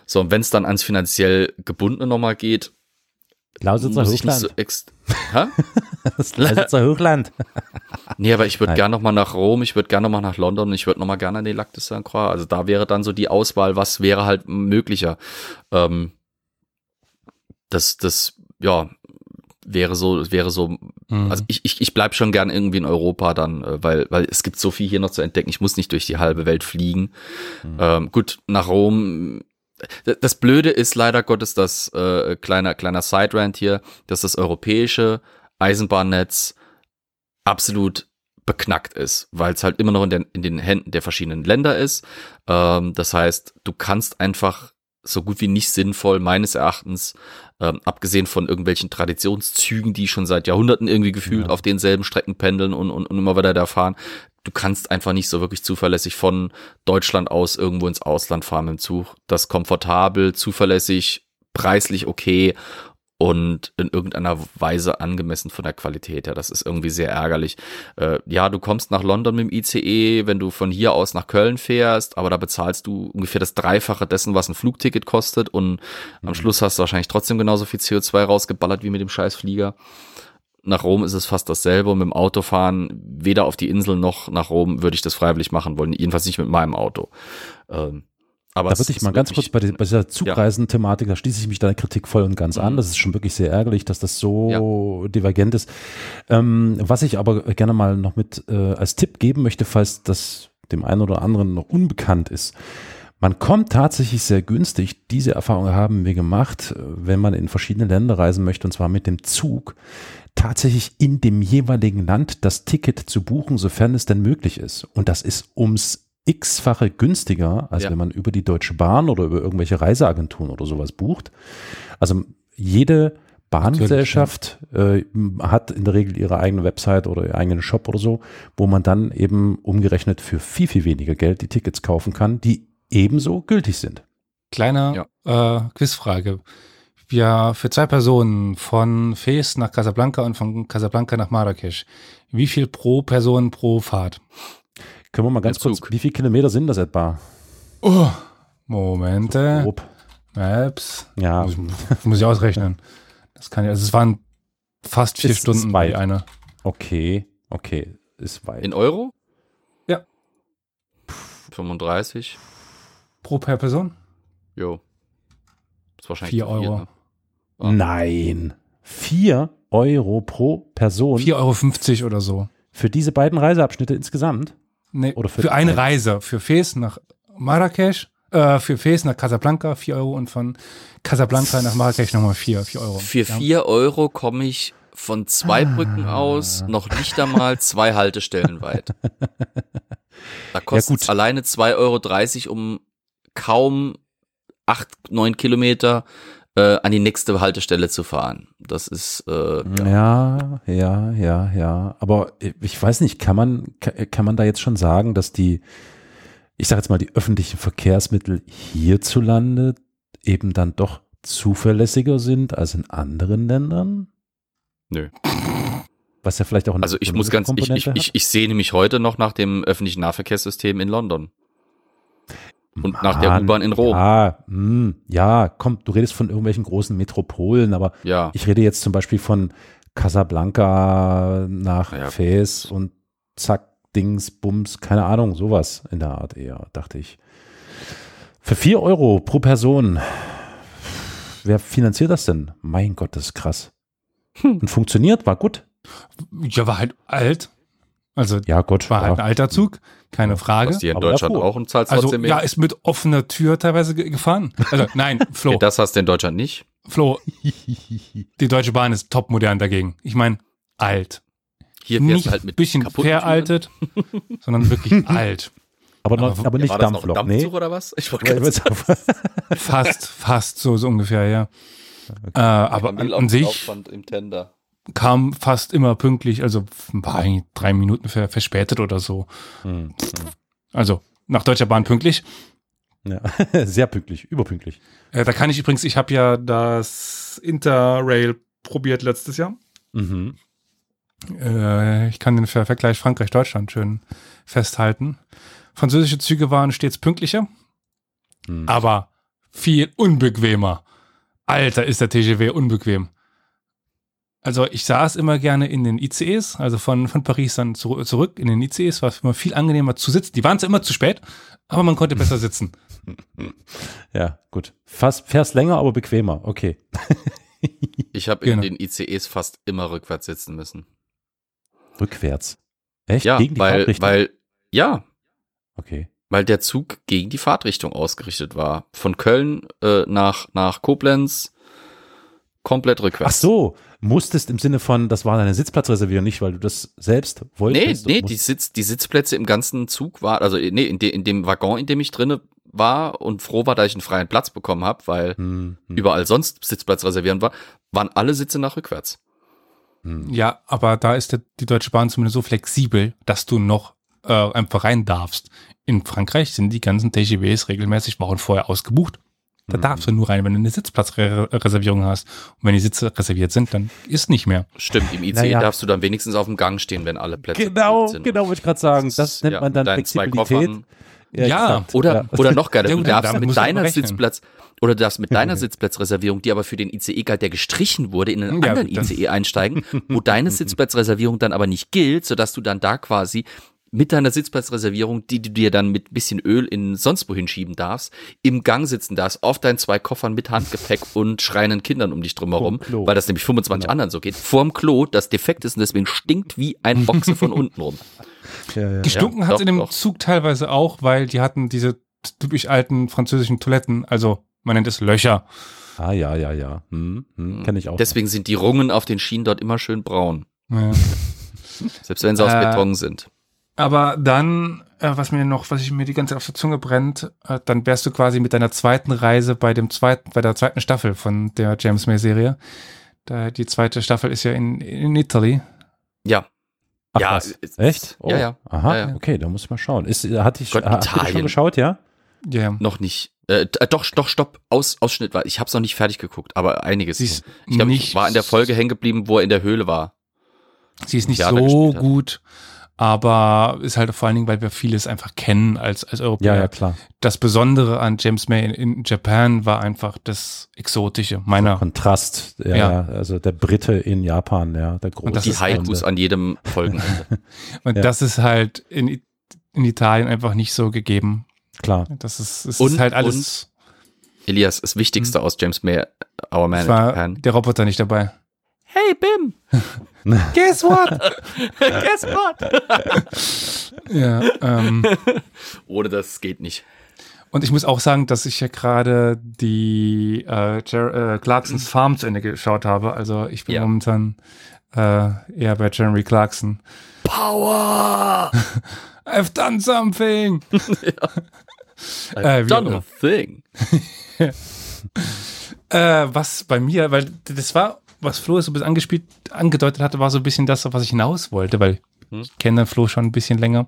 So, und wenn es dann ans finanziell gebundene nochmal geht, Lausitzer Hochland. so? <laughs> Das Lausitzer Hochland. Nee, aber ich würde gerne noch mal nach Rom, ich würde gerne noch mal nach London, ich würde noch mal gerne an den Lac de Saint Croix. Also da wäre dann so die Auswahl, was wäre halt möglicher. Ähm, das, das, ja, wäre so, wäre so. Mhm. Also ich, ich, ich bleib schon gern irgendwie in Europa dann, äh, weil, weil es gibt so viel hier noch zu entdecken. Ich muss nicht durch die halbe Welt fliegen. Ähm, gut, nach Rom. Das Blöde ist leider Gottes, das äh, kleiner kleiner Side-Rant hier, dass das europäische Eisenbahnnetz absolut beknackt ist, weil es halt immer noch in den, in den Händen der verschiedenen Länder ist. Ähm, das heißt, du kannst einfach so gut wie nicht sinnvoll, meines Erachtens, ähm, abgesehen von irgendwelchen Traditionszügen, die schon seit Jahrhunderten irgendwie gefühlt Ja. auf denselben Strecken pendeln und, und, und immer wieder da fahren, du kannst einfach nicht so wirklich zuverlässig von Deutschland aus irgendwo ins Ausland fahren mit dem Zug. Das komfortabel, zuverlässig, preislich okay und in irgendeiner Weise angemessen von der Qualität her. Das ist irgendwie sehr ärgerlich. Äh, ja, du kommst nach London mit dem ICE, wenn du von hier aus nach Köln fährst, aber da bezahlst du ungefähr das Dreifache dessen, was ein Flugticket kostet und am Schluss hast du wahrscheinlich trotzdem genauso viel CO2 rausgeballert wie mit dem Scheißflieger. Nach Rom ist es fast dasselbe und mit dem Auto fahren, weder auf die Insel noch nach Rom würde ich das freiwillig machen wollen, jedenfalls nicht mit meinem Auto. Ähm, aber Da würde ich mal ganz kurz bei, die- bei dieser Zugreisen-Thematik, da schließe ich mich deiner Kritik voll und ganz an. Mhm. Das ist schon wirklich sehr ärgerlich, dass das so divergent ist. Ähm, was ich aber gerne mal noch mit äh, als Tipp geben möchte, falls das dem einen oder anderen noch unbekannt ist. Man kommt tatsächlich sehr günstig, diese Erfahrung haben wir gemacht, äh, wenn man in verschiedene Länder reisen möchte, und zwar mit dem Zug, tatsächlich in dem jeweiligen Land das Ticket zu buchen, sofern es denn möglich ist. Und das ist ums x-fache günstiger, als Ja. wenn man über die Deutsche Bahn oder über irgendwelche Reiseagenturen oder sowas bucht. Also jede Bahngesellschaft äh, hat in der Regel ihre eigene Website oder ihren eigenen Shop oder so, wo man dann eben umgerechnet für viel, viel weniger Geld die Tickets kaufen kann, die ebenso gültig sind. Kleine äh, Quizfrage. Wir für zwei Personen von Fes nach Casablanca und von Casablanca nach Marrakesch. Wie viel pro Person pro Fahrt? Können wir mal ganz kurz, wie viele Kilometer sind das etwa? Oh, Momente. Grob. Maps. Ja, Muss, muss ich ausrechnen. Das kann ja, also es waren fast vier Ist Stunden weit. die eine. okay, okay, ist weit. In Euro? Ja. 35. Pro per Person? Jo. Ist wahrscheinlich Vier zu viel, Euro. ne? Ah. Nein, vier Euro pro Person 4,50 Euro oder so. für diese beiden Reiseabschnitte insgesamt? Nee, Oder für für, eine ein- Reise. Für Fes nach Marrakesch, äh, für Fes nach Casablanca 4 Euro und von Casablanca nach Marrakesch nochmal 4, 4 Euro. Für Ja. vier Euro komme ich von zwei Brücken aus noch nicht einmal zwei Haltestellen weit. Da kostet es gut. alleine 2,30 Euro, um kaum acht, neun Kilometer äh, an die nächste Haltestelle zu fahren. Das ist äh, ja. Ja, ja, ja, ja. Aber ich weiß nicht, kann man, ka- kann man da jetzt schon sagen, dass die, ich sage jetzt mal, die öffentlichen Verkehrsmittel hierzulande eben dann doch zuverlässiger sind als in anderen Ländern? Nö. Was ja vielleicht auch eine Also ich muss ganz, ich, ich, ich, ich sehne mich heute noch nach dem öffentlichen Nahverkehrssystem in London. Und nach der Mann, U-Bahn in Rom. Ja, mh, ja, komm, du redest von irgendwelchen großen Metropolen, aber Ja. ich rede jetzt zum Beispiel von Casablanca nach Ja. Fez und zack, Dings, Bums, keine Ahnung, sowas in der Art eher, dachte ich. Für vier Euro pro Person. Wer finanziert das denn? Mein Gott, das ist krass. Hm. Und funktioniert, war gut. Ja, war halt alt. Also Ja, Gott. war halt ein ja. alter Zug, keine Frage. Was die in Aber Deutschland davor. auch und zahlst Also trotzdem mehr. ja, ist mit offener Tür teilweise ge- gefahren. Also nein, <laughs> Flo, Okay, das hast du in Deutschland nicht. Flo, die Deutsche Bahn ist top modern dagegen. Ich meine, alt. Hier fährst Nicht du halt mit bisschen veraltet, sondern wirklich <laughs> alt. Aber, noch, aber, Aber nicht War das noch ein Dampflok. Dampfzug Nee. oder was? Ich wollte Ja, gerade auch- Fast, fast so, so ungefähr, ja. Äh, aber an, an sich im Tender. Kam fast immer pünktlich, also war eigentlich drei Minuten ver verspätet oder so. Hm, Also nach Deutscher Bahn pünktlich. ja. <laughs> Sehr pünktlich, überpünktlich. Äh, da kann ich übrigens, ich habe ja das Interrail probiert letztes Jahr. Mhm. Äh, ich kann den Ver Vergleich Frankreich-Deutschland schön festhalten. Französische Züge waren stets pünktlicher, Hm. aber viel unbequemer. Alter, ist der TGV unbequem. Also ich saß immer gerne in den ICEs, also von, von Paris dann zu, zurück in den ICEs, war immer viel angenehmer zu sitzen. Die waren zwar immer zu spät, aber man konnte besser sitzen. <laughs> Ja, gut. Fast, fährst länger, aber bequemer. Okay. <laughs> Ich habe Genau. in den ICEs fast immer rückwärts sitzen müssen. Rückwärts. Echt? Ja, Gegen die weil, Fahrtrichtung? weil, ja, Okay. weil der Zug gegen die Fahrtrichtung ausgerichtet war. Von Köln äh, nach, nach Koblenz komplett Ach rückwärts. so, musstest im Sinne von, das war deine Sitzplatzreservierung, nicht weil du das selbst Nee, wolltest? nee, Du die, Sitz, die Sitzplätze im ganzen Zug war, also nee, in, de, in dem Waggon, in dem ich drinne war und froh war, dass ich einen freien Platz bekommen habe, weil Hm, hm, überall sonst Sitzplatz reservieren war, waren alle Sitze nach rückwärts. hm. Ja, aber da ist der, die Deutsche Bahn zumindest so flexibel, dass du noch äh, einfach rein darfst. In Frankreich sind die ganzen TGVs regelmäßig Wochen vorher ausgebucht. Da Mhm. darfst du nur rein, wenn du eine Sitzplatzreservierung hast. Und wenn die Sitze reserviert sind, dann ist nicht mehr. Stimmt, im ICE Naja. darfst du dann wenigstens auf dem Gang stehen, wenn alle Plätze Genau, sind. genau, wollte ich gerade sagen. Das nennt ja, man dann Flexibilität. Ja, exakt. Oder, Ja. oder noch geiler, <laughs> Ja, du darfst mit deiner. Sitzplatz oder du darfst mit <laughs> deiner Sitzplatzreservierung, die aber für den ICE galt, der gestrichen wurde, in einen Ja, anderen ICE einsteigen, wo deine <laughs> Sitzplatzreservierung dann aber nicht gilt, sodass du dann da quasi mit deiner Sitzplatzreservierung, die du dir dann mit bisschen Öl in sonst wohin schieben darfst, im Gang sitzen darfst, auf deinen zwei Koffern mit Handgepäck <laughs> und schreienden Kindern um dich drumherum, weil das nämlich 25 anderen so geht, vorm Klo, das defekt ist und deswegen stinkt wie ein Ochse von unten rum. <laughs> Ja, ja. Gestunken Ja, hat doch, in dem doch. Zug teilweise auch, weil die hatten diese typisch alten französischen Toiletten, also man nennt es Löcher. Ah, ja, ja, ja. Hm, hm, Kenn ich auch. Deswegen sind die Rungen auf den Schienen dort immer schön braun, Ja. <laughs> selbst wenn sie aus Äh, Beton sind. Aber dann, äh, was mir noch, was ich mir die ganze Zeit auf der Zunge brennt, äh, dann wärst du quasi mit deiner zweiten Reise bei dem zweiten, bei der zweiten Staffel von der James May Serie. Da, die zweite Staffel ist ja in, in Italy. Ja. Ach, ja, was? Echt? Ja, ja. Aha, Ja, ja. okay, da muss ich mal schauen. Ist, hatte ich, Gott, hast du schon geschaut, ja? Ja. Noch nicht. Äh, äh, doch, doch, stopp. Aus, Ausschnitt war. Ich habe es noch nicht fertig geguckt, aber einiges. Sie ist ich glaube, nicht, ich war in der Folge hängen geblieben, wo er in der Höhle war. sie ist nicht so gespielt hat. Aber ist halt vor allen Dingen, weil wir vieles einfach kennen als, als Europäer. Ja, ja, klar. Das Besondere an James May in, in Japan war einfach das Exotische meiner. Kontrast, ja, Ja. also der Brite in Japan, ja, der große. das Die Haikus an jedem Folgenende. <laughs> Und Ja. das ist halt in, in Italien einfach nicht so gegeben. Klar. Das ist, es Und- ist halt alles. Elias, das Wichtigste aus James May, Our Man in Japan. der Roboter nicht dabei. Hey, Bim! <laughs> Guess what? <laughs> Guess what? <laughs> ja, ähm, Ohne das geht nicht. und ich muss auch sagen, dass ich ja gerade die äh, Jer äh, Clarksons Farm zu Ende geschaut habe. Also ich bin Ja. momentan äh, eher bei Jeremy Clarkson. Power! I've done something! I've Äh, wie done auch a thing. Äh, was bei mir, weil das war, was Flo so ein bisschen angespielt, angedeutet hatte, war so ein bisschen das, auf was ich hinaus wollte, weil Hm. ich kenne Flo schon ein bisschen länger.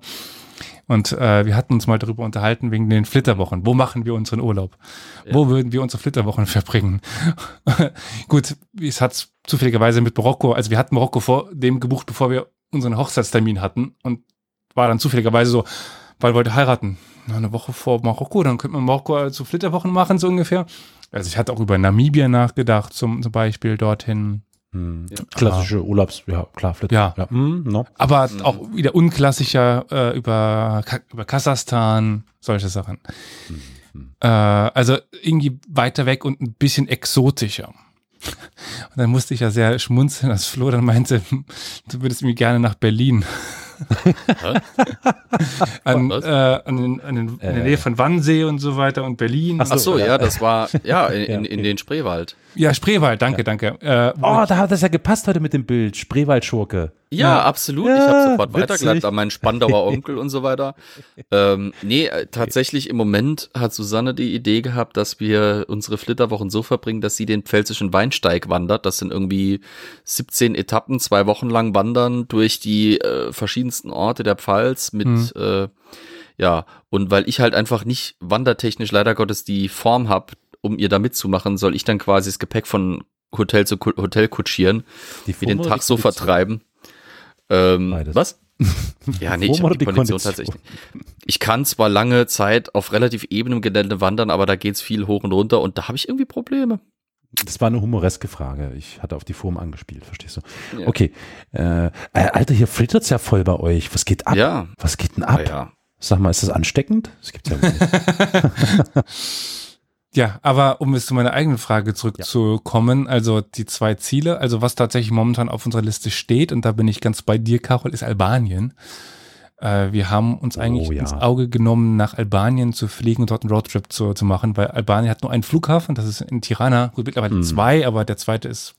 Und äh, wir hatten uns mal darüber unterhalten wegen den Flitterwochen. Wo machen wir unseren Urlaub? Wo würden wir unsere Flitterwochen <laughs> verbringen? <laughs> Gut, es hat zufälligerweise mit Marokko, also wir hatten Marokko vor dem gebucht, bevor wir unseren Hochzeitstermin hatten und war dann zufälligerweise so, weil wir wollte heiraten. Na, eine Woche vor Marokko, dann könnte man Marokko zu Flitterwochen machen, so ungefähr. Also ich hatte auch über Namibia nachgedacht, zum, zum Beispiel dorthin. Hm. Klassische Urlaubs, ja, klar, Flitter. Ja. ja. Hm, no. Aber auch wieder unklassischer äh, über, Ka- über Kasachstan, solche Sachen. Äh, also irgendwie weiter weg und ein bisschen exotischer. Und dann musste ich ja sehr schmunzeln, als Flo dann meinte, du würdest mir gerne nach Berlin. An, äh, an, den, an den, in der Nähe von Wannsee und so weiter und Berlin. Ach Ach so, ja. ja, das war, ja, <laughs> in, in, Ja, in den Spreewald. Ja, Spreewald, danke, danke. Äh, Oh, da hat das ja gepasst heute mit dem Bild. Spreewaldschurke. Ja, Ja. absolut. ich Ja, habe sofort witzig. weitergeleitet an meinen Spandauer Onkel und so weiter. <laughs> Ähm, nee, äh, tatsächlich im Moment hat Susanne die Idee gehabt, dass wir unsere Flitterwochen so verbringen, dass sie den pfälzischen Weinsteig wandert. Das sind irgendwie 17 Etappen, zwei Wochen lang wandern durch die äh, verschiedensten Orte der Pfalz mit, Mhm. äh, ja, und weil ich halt einfach nicht wandertechnisch leider Gottes die Form hab, um ihr da mitzumachen, soll ich dann quasi das Gepäck von Hotel zu Hotel kutschieren, Die wir den Tag so vertreiben. Ähm, Beides. was? <laughs> Ja, nee, ich habe die die Kondition Kondition? tatsächlich. Ich kann zwar lange Zeit auf relativ ebenem Gelände wandern, aber da geht's viel hoch und runter und da habe ich irgendwie Probleme. Das war eine humoreske Frage. Ich hatte auf die Form angespielt, verstehst du? Ja. Okay. Äh, äh, Alter, hier flittert's ja voll bei euch. Was geht ab? Ja, Was geht denn ab? ja. Sag mal, ist das ansteckend? Das gibt's ja wohl nicht. <laughs> <laughs> Ja, aber um jetzt zu meiner eigenen Frage zurückzukommen, also die zwei Ziele, also was tatsächlich momentan auf unserer Liste steht, und da bin ich ganz bei dir, Carol, ist Albanien. Äh, wir haben uns eigentlich Oh, ja. ins Auge genommen, nach Albanien zu fliegen und dort einen Roadtrip zu, zu machen, weil Albanien hat nur einen Flughafen, das ist in Tirana, gut, mittlerweile Hm. zwei, aber der zweite ist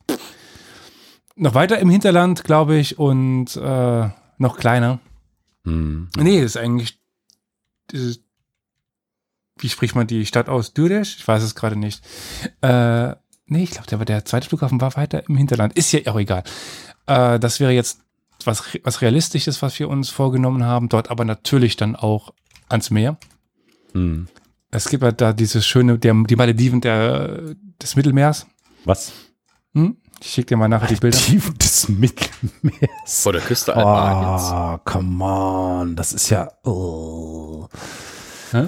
noch weiter im Hinterland, glaube ich, und äh, noch kleiner. hm. Nee, ist eigentlich. Ist, wie spricht man die Stadt aus? Düreş? Ich weiß es gerade nicht. Äh, nee, ich glaube, der, der zweite Flughafen war weiter im Hinterland. Ist ja auch egal. Äh, das wäre jetzt was, was Realistisches, was wir uns vorgenommen haben. Dort aber natürlich dann auch ans Meer. Hm. Es gibt ja da dieses schöne, der, die Malediven der, des Mittelmeers. Was? Hm? Ich schicke dir mal nachher die Bilder. Tiefen des Mittelmeers. Vor der Küste Albaniens. Oh, come on. Das ist ja. Oh. Hä?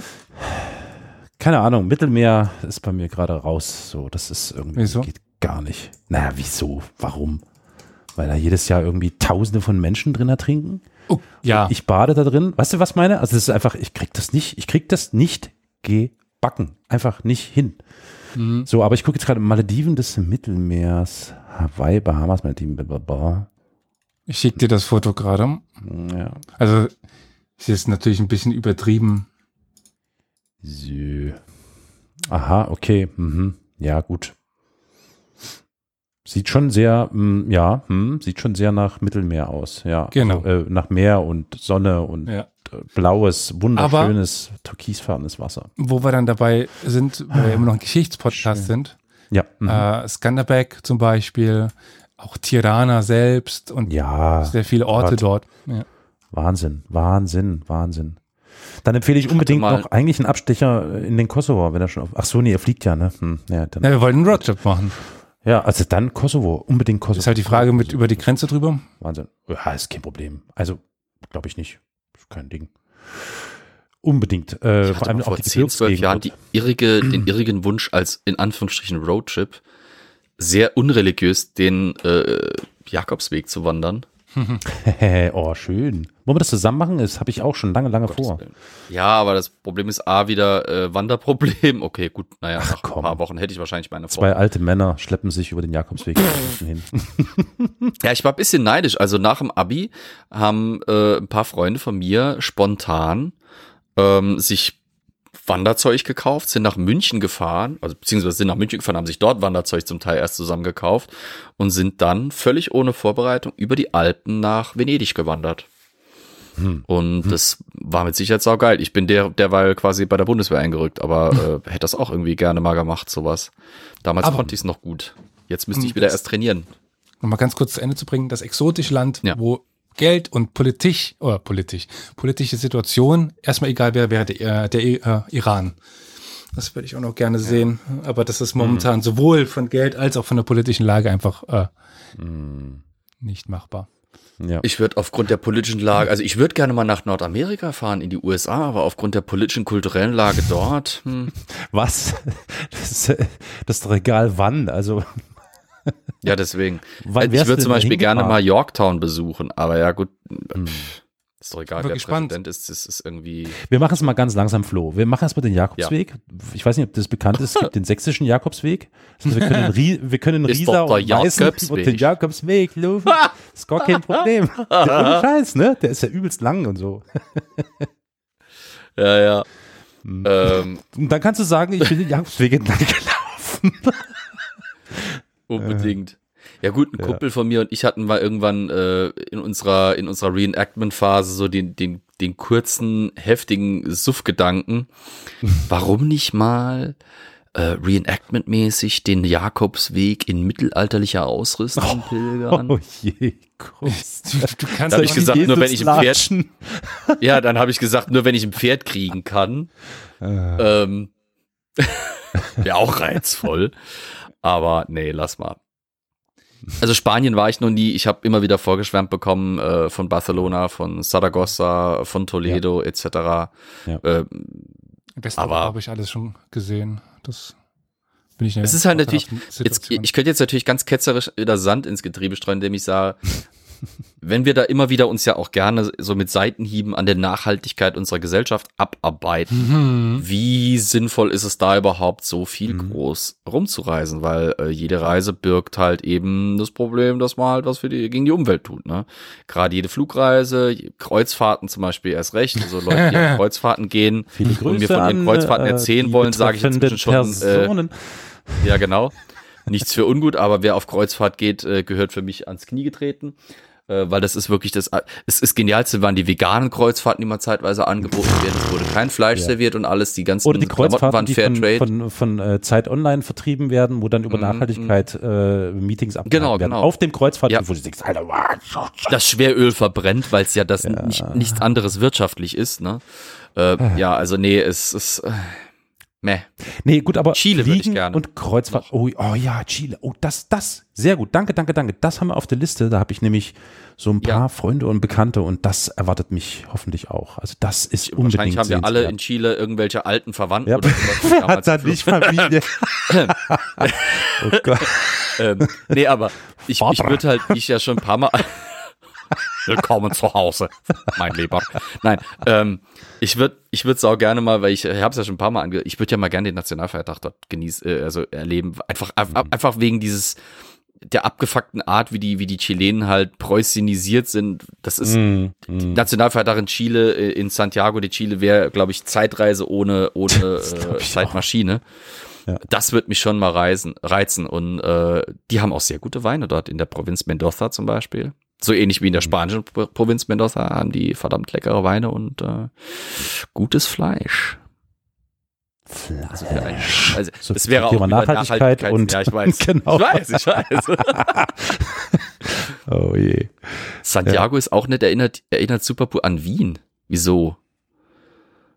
Keine Ahnung, Mittelmeer ist bei mir gerade raus. So, das ist irgendwie Wieso? geht gar nicht. Naja, wieso? Warum? Weil da jedes Jahr irgendwie Tausende von Menschen drin ertrinken. Oh, ja. Ich bade da drin. Weißt du, was meine? Also das ist einfach, ich krieg das nicht, ich krieg das nicht gebacken. Einfach nicht hin. Mhm. So, aber ich gucke jetzt gerade Malediven des Mittelmeers, Hawaii, Bahamas, Malediven, blablabla. Ich schicke dir das Foto gerade. Ja. Also, es ist natürlich ein bisschen übertrieben. So. Aha, okay. Mhm. Ja, gut. Sieht schon sehr, mm, ja, hm, sieht schon sehr nach Mittelmeer aus, ja. Genau. Äh, nach Meer und Sonne und Ja. äh, blaues, wunderschönes, türkisfarbenes Wasser. Wo wir dann dabei sind, weil wir immer noch ein Geschichtspodcast sind. Ja. mhm. Äh, Skanderbeg zum Beispiel, auch Tirana selbst und ja, sehr viele Orte Gott. dort. Ja. Wahnsinn, Wahnsinn, Wahnsinn. Dann empfehle ich unbedingt noch eigentlich einen Abstecher in den Kosovo, wenn er schon auf, ach so, nee, er fliegt ja, ne? Hm, ja, dann, ja, wir wollten einen Roadtrip machen. ja, also dann Kosovo, unbedingt Kosovo. Ist halt die Frage mit über die Grenze drüber. Wahnsinn. Ja, ist kein Problem. Also, glaube ich nicht. Ist kein Ding. Unbedingt. Äh, vor allem auch vor die 10, 12 Jahren die irrige, den irrigen Wunsch als in Anführungsstrichen Roadtrip sehr unreligiös den äh, Jakobsweg zu wandern. <laughs> oh, schön. Wollen wir das zusammen machen? Das habe ich auch schon lange, lange vor. Gottes Willen. Ja, aber das Problem ist A, wieder äh, Wanderproblem. <laughs> Okay, gut, naja, nach komm. ein paar Wochen hätte ich wahrscheinlich meine Zwei Frau. alte Männer schleppen sich über den Jakobsweg <laughs> hin. Ja, ich war ein bisschen neidisch. Also nach dem Abi haben äh, ein paar Freunde von mir spontan ähm, sich Wanderzeug gekauft, sind nach München gefahren, also beziehungsweise sind nach München gefahren, haben sich dort Wanderzeug zum Teil erst zusammen gekauft und sind dann völlig ohne Vorbereitung über die Alpen nach Venedig gewandert. Und das war mit Sicherheit saugeil. Ich bin der, derweil quasi bei der Bundeswehr eingerückt, aber <laughs> äh, hätte das auch irgendwie gerne mal gemacht, sowas. Damals Aber- konnte ich es noch gut. Jetzt müsste ich wieder erst trainieren. Nochmal ganz kurz zu Ende zu bringen. Das exotische Land, Ja. wo Geld und Politik, oder politisch, politische Situation, erstmal egal wer wäre, der, der äh, Iran. Das würde ich auch noch gerne sehen. Aber das ist momentan sowohl von Geld als auch von der politischen Lage einfach äh, nicht machbar. Ja. Ich würde aufgrund der politischen Lage, also ich würde gerne mal nach Nordamerika fahren, in die USA, aber aufgrund der politischen, kulturellen Lage dort, hm, <laughs> Was? Das ist, äh, das ist doch egal wann. Also, ja, deswegen. Wann ich würde zum Beispiel gerne mal Yorktown besuchen, aber ja, gut, Hm. ist doch egal, Bin wer gespannt. Präsident ist, das ist irgendwie. wir machen es mal ganz langsam, Flo. Wir machen erstmal den Jakobsweg. Ich weiß nicht, ob das bekannt ist. Es gibt den sächsischen Jakobsweg. Also wir können, Rie wir können Riesa und Jakobsweg. und den Jakobsweg laufen. <laughs> Ist gar kein Problem. <laughs> Der ohne Scheiß, ne? Der ist ja übelst lang und so. <laughs> Ja, ja. Hm. Ähm, Und dann kannst du sagen, ich bin den Jakobsweg entlang gelaufen. Unbedingt. Ja gut, ein Kumpel von mir und ich hatten mal irgendwann äh, in unserer in unserer Reenactment-Phase so den den den kurzen heftigen Suff-Gedanken. <laughs> Warum nicht mal äh, Reenactment-mäßig den Jakobsweg in mittelalterlicher Ausrüstung <laughs> pilgern? Oh je, groß. Du, du kannst Da ich doch gesagt, nicht- nur wenn ich im Pferd-. <laughs> Ja, dann habe ich gesagt, nur wenn ich ein Pferd kriegen kann. Äh, Ähm, Wäre auch reizvoll. Aber nee, lass mal. Also Spanien war ich noch nie. Ich habe immer wieder vorgeschwärmt bekommen äh, von Barcelona, von Saragossa, von Toledo etc. Ja. Äh, aber- habe ich alles schon gesehen. Das bin ich Es ist halt natürlich, jetzt, ich könnte jetzt natürlich ganz ketzerisch wieder Sand ins Getriebe streuen, indem ich sage, wenn wir da immer wieder uns ja auch gerne so mit Seitenhieben an der Nachhaltigkeit unserer Gesellschaft abarbeiten, Mhm. wie sinnvoll ist es da überhaupt so viel Mhm. groß rumzureisen? Weil äh, jede Reise birgt halt eben das Problem, dass man halt was für die, gegen die Umwelt tut. Ne? Gerade jede Flugreise, Kreuzfahrten zum Beispiel erst recht. Also Leute, die auf <laughs> Kreuzfahrten gehen Viele Grüße und mir von ihren an, Kreuzfahrten äh, erzählen wollen, sage ich inzwischen schon, äh, ja, genau. Nichts für ungut, aber wer auf Kreuzfahrt geht, äh, gehört für mich ans Knie getreten. Äh, weil das ist wirklich das, es ist genialste waren die veganen Kreuzfahrten, die mal zeitweise angeboten werden. Es wurde kein Fleisch Ja. serviert und alles, die ganzen Oder die Kreuzfahrten, waren die von, Fairtrade. von, von äh, Zeit Online vertrieben werden, wo dann über Mhm, Nachhaltigkeit äh, Meetings abgehalten Genau, werden. genau. Auf dem Kreuzfahrt, Ja. wo du denkst, Alter, das Schweröl verbrennt, weil es ja das Nicht, nichts anderes wirtschaftlich ist. Ne? Äh, ja, also nee, es ist äh, meh. Nee, gut, aber Chile würde ich gerne. und Kreuzfahrt. Oh, oh ja, Chile. Oh, das, das. Sehr gut. Danke, danke, danke. Das haben wir auf der Liste. Da habe ich nämlich so ein paar Ja. Freunde und Bekannte und das erwartet mich hoffentlich auch. Also das ist unbedingt Wahrscheinlich haben wir alle in. Chile irgendwelche alten Verwandten ja. oder sowas. Wer <laughs> hat da nicht Familie? <laughs> oh Gott. <laughs> ähm, nee, aber ich, ich würde halt, ich ja schon ein paar Mal. Willkommen zu Hause, mein Lieber. Nein, ähm, ich würde, ich würde auch gerne mal, weil ich, ich habe es ja schon ein paar Mal ange, ich würde ja mal gerne den Nationalfeiertag dort genießen, äh, also erleben, einfach, Mhm. ab- einfach wegen dieses der abgefuckten Art, wie die, wie die Chilenen halt preußinisiert sind. Das ist Mm, mm. Nationalfeiertag in Chile, äh, in Santiago de Chile wäre, glaube ich, Zeitreise ohne, ohne <laughs> äh, Zeitmaschine. Ja. Das wird mich schon mal reisen, reizen. Und äh, die haben auch sehr gute Weine dort in der Provinz Mendoza zum Beispiel. So ähnlich wie in der Mhm. spanischen Pro- Provinz Mendoza haben die verdammt leckere Weine und äh, gutes Fleisch. Also für einen, also So das wäre auch Thema Nachhaltigkeit Nachhaltigkeits- und- ja, ich weiß. <laughs> Genau. Ich weiß, ich weiß. <laughs> Oh je. Santiago ist auch nicht erinnert, erinnert super an Wien. Wieso?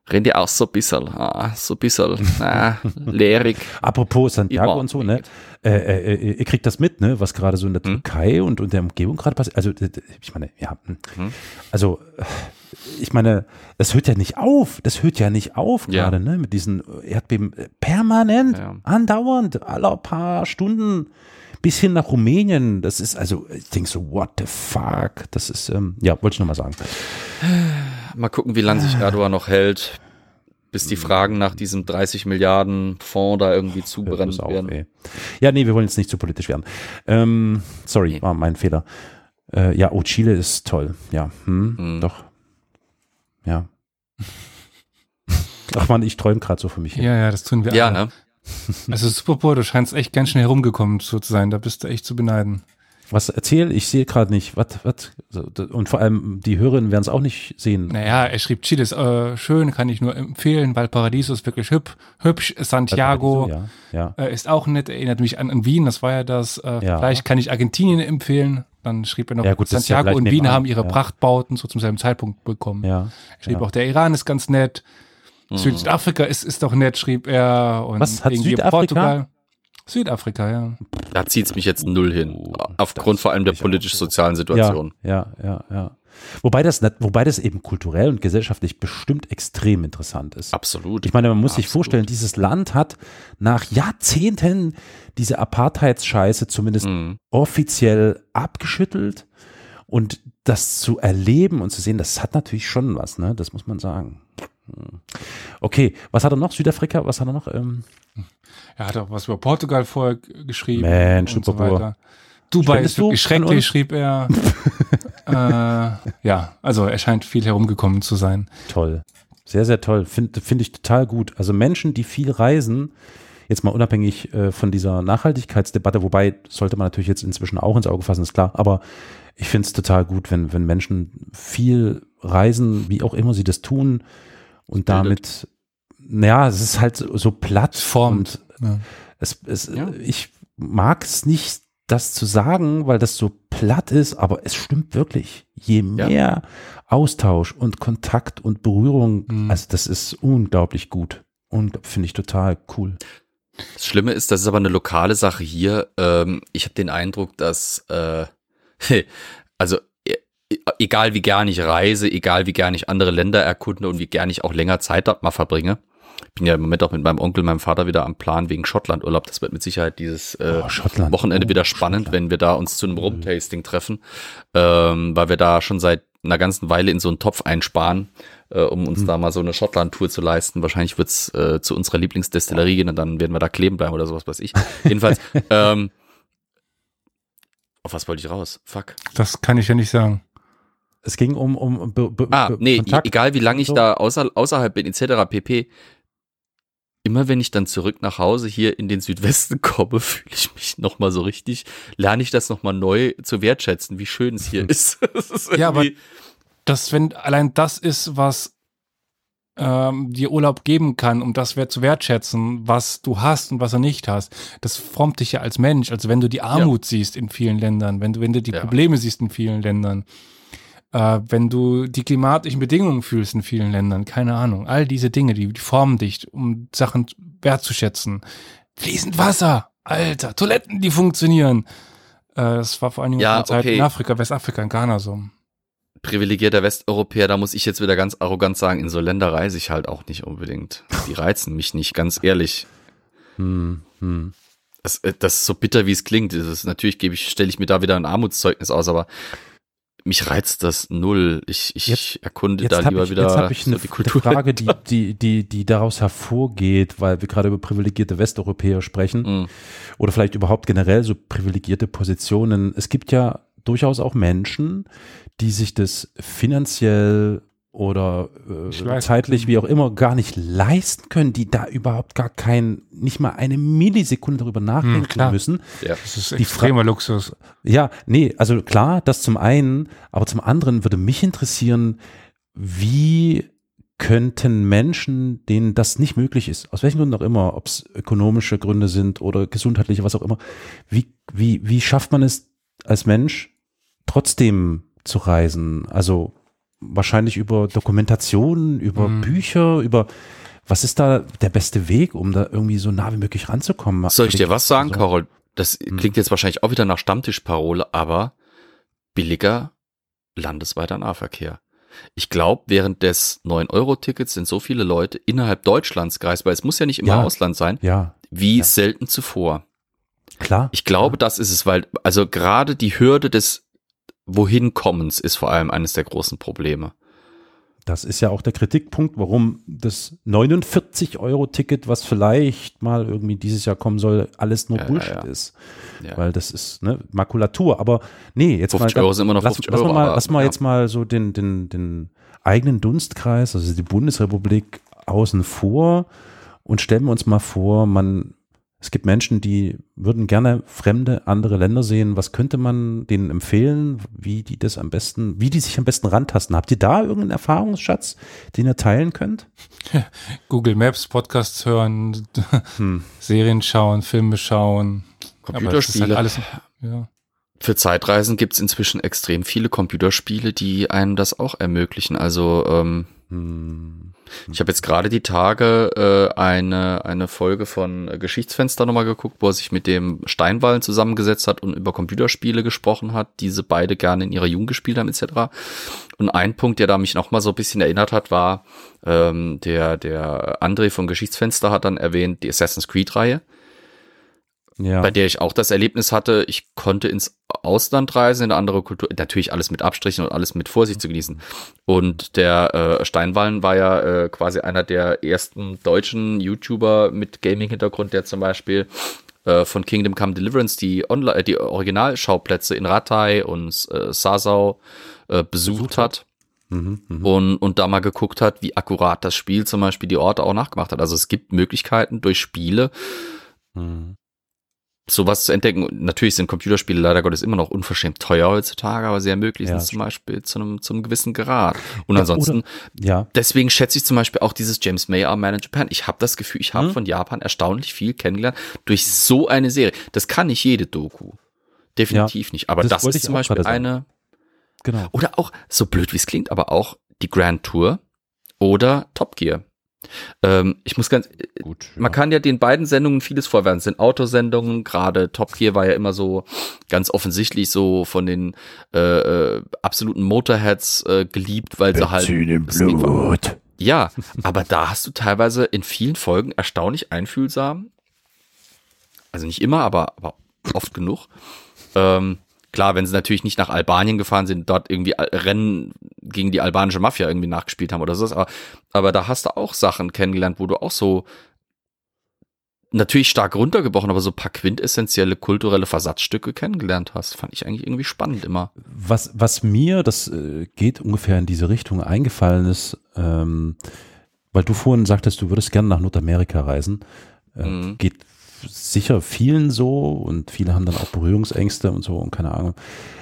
Rennt ihr auch so ein bisschen, ah, so ein bisschen, ah, <laughs> leerig. Apropos Santiago und so, ne? Äh, äh, äh, ihr kriegt das mit, ne? Was gerade so in der Hm? Türkei und, und der Umgebung gerade passiert. Also, äh, ich meine, ja. hm. Hm? Also, äh, ich meine, das hört ja nicht auf. Das hört ja nicht auf Ja. gerade, ne? Mit diesen Erdbeben äh, permanent, Ja. andauernd, alle paar Stunden bis hin nach Rumänien. Das ist also, ich denke so, what the fuck? Das ist, ähm, ja, wollte ich nochmal sagen. <sighs> Mal gucken, wie lange sich Erdogan noch hält, bis die Fragen nach diesem 30 Milliarden Fonds da irgendwie auf, werden. ey. Ja, nee, wir wollen jetzt nicht zu politisch werden. Ähm, sorry, Nee. war mein Fehler. Äh, ja, oh, Chile ist toll. Ja, hm, Hm. doch. Ja. <laughs> Ach man, ich träume gerade so für mich. hin. Ja, ja, das tun wir Ja, alle. ne? Also Superbowl, du scheinst echt ganz schnell herumgekommen zu sein. Da bist du echt zu beneiden. Was erzähl? Ich sehe gerade nicht. Was, was? Und vor allem die Hörerinnen werden es auch nicht sehen. Naja, er schrieb, Chile ist äh, schön, kann ich nur empfehlen. Valparaiso ist wirklich hüb, hübsch. Santiago Ja, ja. äh, ist auch nett, erinnert mich an, an Wien, das war ja das. Äh, Ja. Vielleicht kann ich Argentinien empfehlen. Dann schrieb er noch, Ja, gut, Santiago und Wien haben ihre ja. Prachtbauten so zum selben Zeitpunkt bekommen. ja. Er schrieb ja. auch, der Iran ist ganz nett. Südafrika ist, ist doch nett, schrieb er. Und Was, hat irgendwie Südafrika? Portugal. Südafrika, ja. Da zieht's mich jetzt null hin. Oh, Aufgrund vor allem der politisch-sozialen Ja, Situation. ja, ja, ja. Wobei das, wobei das eben kulturell und gesellschaftlich bestimmt extrem interessant ist. Absolut. Ich meine, man muss sich Absolut. vorstellen, dieses Land hat nach Jahrzehnten diese Apartheidsscheiße zumindest Mhm. offiziell abgeschüttelt und das zu erleben und zu sehen, das hat natürlich schon was, ne? Das muss man sagen. Hm. Okay, was hat er noch? Südafrika, was hat er noch? Ähm, Er hat auch was über Portugal vorher geschrieben. Mensch, und so weiter. Dubai Spendest ist wirklich uns? schrecklich, schrieb er. <laughs> äh, ja, also er scheint viel herumgekommen zu sein. toll. Sehr, sehr toll. Finde find ich total gut. Also Menschen, die viel reisen. jetzt mal unabhängig äh, von dieser Nachhaltigkeitsdebatte, wobei sollte man natürlich jetzt inzwischen auch ins Auge fassen, ist klar, aber ich finde es total gut, wenn, wenn Menschen viel reisen, wie auch immer sie das tun und damit, naja, es ist halt so platt Formt. und Ja. es, es, Ja. ich mag es nicht, das zu sagen, weil das so platt ist, aber es stimmt wirklich. Je Ja. mehr Austausch und Kontakt und Berührung, Mhm. also das ist unglaublich gut und finde ich total cool. Das Schlimme ist, das ist aber eine lokale Sache hier. Ähm, ich habe den Eindruck, dass, äh, <laughs> also egal wie gern ich reise, egal wie gern ich andere Länder erkunde und wie gern ich auch länger Zeit dort mal verbringe. Ich bin ja im Moment auch mit meinem Onkel, meinem Vater wieder am Plan wegen Schottlandurlaub. Das wird mit Sicherheit dieses äh, Oh. Wochenende Oh, wieder spannend, Schottland. wenn wir da uns zu einem Rumtasting treffen, ähm, weil wir da schon seit einer ganzen Weile in so einen Topf einsparen, äh, um uns da mal so eine Schottland-Tour zu leisten. Wahrscheinlich wird's äh, zu unserer Lieblingsdestillerie gehen und dann werden wir da kleben bleiben oder sowas weiß ich. <laughs> Jedenfalls, ähm, auf was wollte ich raus? Fuck. Das kann ich ja nicht sagen. Es ging um, um Be Be Ah, nee, Kontakt. egal wie lange ich so. da außer, außerhalb bin, etc. pp. Immer wenn ich dann zurück nach Hause hier in den Südwesten <laughs> komme, fühle ich mich nochmal so richtig, lerne ich das nochmal neu zu wertschätzen, wie schön es hier ist. <laughs> Das ist Ja, aber Das, wenn allein das ist, was ähm, dir Urlaub geben kann, um das wert zu wertschätzen, was du hast und was du nicht hast. Das formt dich ja als Mensch. Also wenn du die Armut siehst in vielen Ländern, wenn du, wenn du die Ja. Probleme siehst in vielen Ländern, äh, wenn du die klimatischen Bedingungen fühlst in vielen Ländern, keine Ahnung, all diese Dinge, die, die formen dich, um Sachen wertzuschätzen. Fließend Wasser, Alter, Toiletten, die funktionieren. Äh, das war vor allen Dingen Ja, in der Zeit okay. in Afrika, Westafrika, in Ghana so. privilegierter Westeuropäer, da muss ich jetzt wieder ganz arrogant sagen, in so Länder reise ich halt auch nicht unbedingt. Die reizen mich nicht, ganz ehrlich. Hm, hm. Das, äh, das ist so bitter, wie es klingt. Das ist, natürlich gebe ich, stelle ich mir da wieder ein Armutszeugnis aus, aber mich reizt das null. Ich, ich Jetzt- erkunde Jetzt da lieber ich, wieder jetzt ich so eine, die eine Kultur. Frage, die, <laughs> die, die, die daraus hervorgeht, weil wir gerade über privilegierte Westeuropäer sprechen Mhm. oder vielleicht überhaupt generell so privilegierte Positionen. Es gibt ja durchaus auch Menschen, die sich das finanziell oder äh, zeitlich, wie auch immer, gar nicht leisten können, die da überhaupt gar kein, nicht mal eine Millisekunde darüber nachdenken klar. müssen. Ja. Das ist Die extremer Luxus. Ja, nee, also klar, das zum einen, aber zum anderen würde mich interessieren, wie könnten Menschen, denen das nicht möglich ist, aus welchen Gründen auch immer, ob es ökonomische Gründe sind oder gesundheitliche, was auch immer, wie, wie, wie schafft man es als Mensch trotzdem zu reisen? Also wahrscheinlich über Dokumentation, über Mhm. Bücher, über was ist da der beste Weg, um da irgendwie so nah wie möglich ranzukommen? Soll ich dir was sagen, Also, Carol? Das klingt jetzt wahrscheinlich auch wieder nach Stammtischparole, aber billiger landesweiter Nahverkehr. Ich glaube, während des 9-Euro-Tickets sind so viele Leute innerhalb Deutschlands gereist, weil es muss ja nicht immer Ja. Ausland sein, Ja, wie Ja. selten zuvor. klar. Ich glaube, das ist es, weil, also gerade die Hürde des Wohinkommens ist vor allem eines der großen Probleme. Das ist ja auch der Kritikpunkt, warum das 49-Euro-Ticket, was vielleicht mal irgendwie dieses Jahr kommen soll, alles nur Ja, Bullshit ja. ist. Ja. Weil das ist ne, Makulatur. Aber nee, jetzt 50 mal, Euro sind immer noch lass, 50 lass Euro, Mal, aber, lass mal jetzt mal so den, den, den eigenen Dunstkreis, also die Bundesrepublik außen vor und stellen wir uns mal vor, man es gibt Menschen, die würden gerne fremde andere Länder sehen. Was könnte man denen empfehlen, wie die das am besten, wie die sich am besten rantasten? Habt ihr da irgendeinen Erfahrungsschatz, den ihr teilen könnt? <laughs> Google Maps, Podcasts hören, Hm. Serien schauen, Filme schauen. Ist Computerspiele. Halt alles, ja. Für Zeitreisen gibt es inzwischen extrem viele Computerspiele, die einem das auch ermöglichen. Also ähm, Hm. Ich habe jetzt gerade die Tage äh, eine, eine Folge von äh, Geschichtsfenster nochmal geguckt, wo er sich mit dem Steinwallen zusammengesetzt hat und über Computerspiele gesprochen hat, diese beide gerne in ihrer Jugend gespielt haben etc. Und ein Punkt, der da mich nochmal so ein bisschen erinnert hat, war, ähm, der, der André von Geschichtsfenster hat dann erwähnt, die Assassin's Creed-Reihe. Ja. bei der ich auch das Erlebnis hatte, ich konnte ins Ausland reisen, in eine andere Kultur, natürlich alles mit Abstrichen und alles mit Vorsicht zu genießen. Und der äh, Steinwallen war ja äh, quasi einer der ersten deutschen YouTuber mit Gaming-Hintergrund, der zum Beispiel äh, von Kingdom Come Deliverance die, Online äh, die Originalschauplätze in Ratai und äh, Sasau äh, besucht hat. Mhm, mhm. Und, und da mal geguckt hat, wie akkurat das Spiel zum Beispiel die Orte auch nachgemacht hat. Also es gibt Möglichkeiten durch Spiele Mhm. Sowas zu entdecken. Und Natürlich sind Computerspiele leider Gottes immer noch unverschämt teuer heutzutage, aber sie ermöglichen Ja, es zum Beispiel zu einem, zu einem gewissen Grad. Und Ja, ansonsten, Ja, deswegen schätze ich zum Beispiel auch dieses James May Our Man in Japan. Ich habe das Gefühl, ich habe Hm? von Japan erstaunlich viel kennengelernt durch so eine Serie. Das kann nicht jede Doku. Definitiv nicht. Aber das das, ist zum Beispiel eine, genau. oder auch, so blöd wie es klingt, aber auch die Grand Tour oder Top Gear. Ähm, ich muss ganz, Gut. man kann ja den beiden Sendungen vieles vorwerfen. Es sind Autosendungen, gerade Top Gear war ja immer so ganz offensichtlich so von den äh, äh, absoluten Motorheads äh, geliebt, weil sie halt. im. Blut. Ja, aber da hast du teilweise in vielen Folgen erstaunlich einfühlsam. Also nicht immer, aber, aber oft genug. Ähm, klar, wenn sie natürlich nicht nach Albanien gefahren sind, dort irgendwie Al- Rennen gegen die albanische Mafia irgendwie nachgespielt haben oder so, aber, aber da hast du auch Sachen kennengelernt, wo du auch so natürlich stark runtergebrochen, aber so ein paar quintessentielle kulturelle Versatzstücke kennengelernt hast. Fand ich eigentlich irgendwie spannend immer. Was, was mir, das äh, geht ungefähr in diese Richtung eingefallen ist, ähm, weil du vorhin sagtest, du würdest gerne nach Nordamerika reisen, äh, Mhm. geht sicher vielen so und viele haben dann auch Berührungsängste und so und keine Ahnung.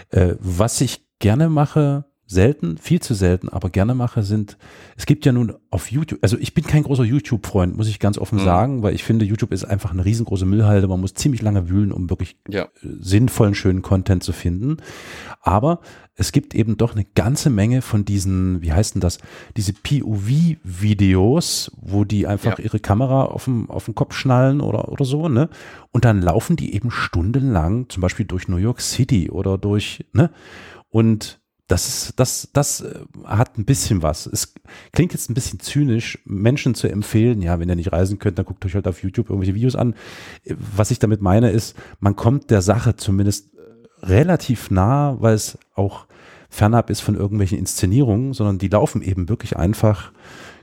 Äh, was ich gerne mache, selten, viel zu selten, aber gerne mache, sind, es gibt ja nun auf YouTube, also ich bin kein großer YouTube-Freund, muss ich ganz offen Mhm. sagen, weil ich finde, YouTube ist einfach eine riesengroße Müllhalde, man muss ziemlich lange wühlen, um wirklich Ja. äh, sinnvollen, schönen Content zu finden. Aber es gibt eben doch eine ganze Menge von diesen, wie heißt denn das, diese POV-Videos, wo die einfach Ja. ihre Kamera auf den, auf den Kopf schnallen oder, oder so, ne? Und dann laufen die eben stundenlang, zum Beispiel durch New York City oder durch, ne? Und das ist, das, das äh, hat ein bisschen was. Es klingt jetzt ein bisschen zynisch, Menschen zu empfehlen, ja, wenn ihr nicht reisen könnt, dann guckt euch halt auf YouTube irgendwelche Videos an. Äh, Was ich damit meine ist, man kommt der Sache zumindest relativ nah, weil es auch fernab ist von irgendwelchen Inszenierungen, sondern die laufen eben wirklich einfach,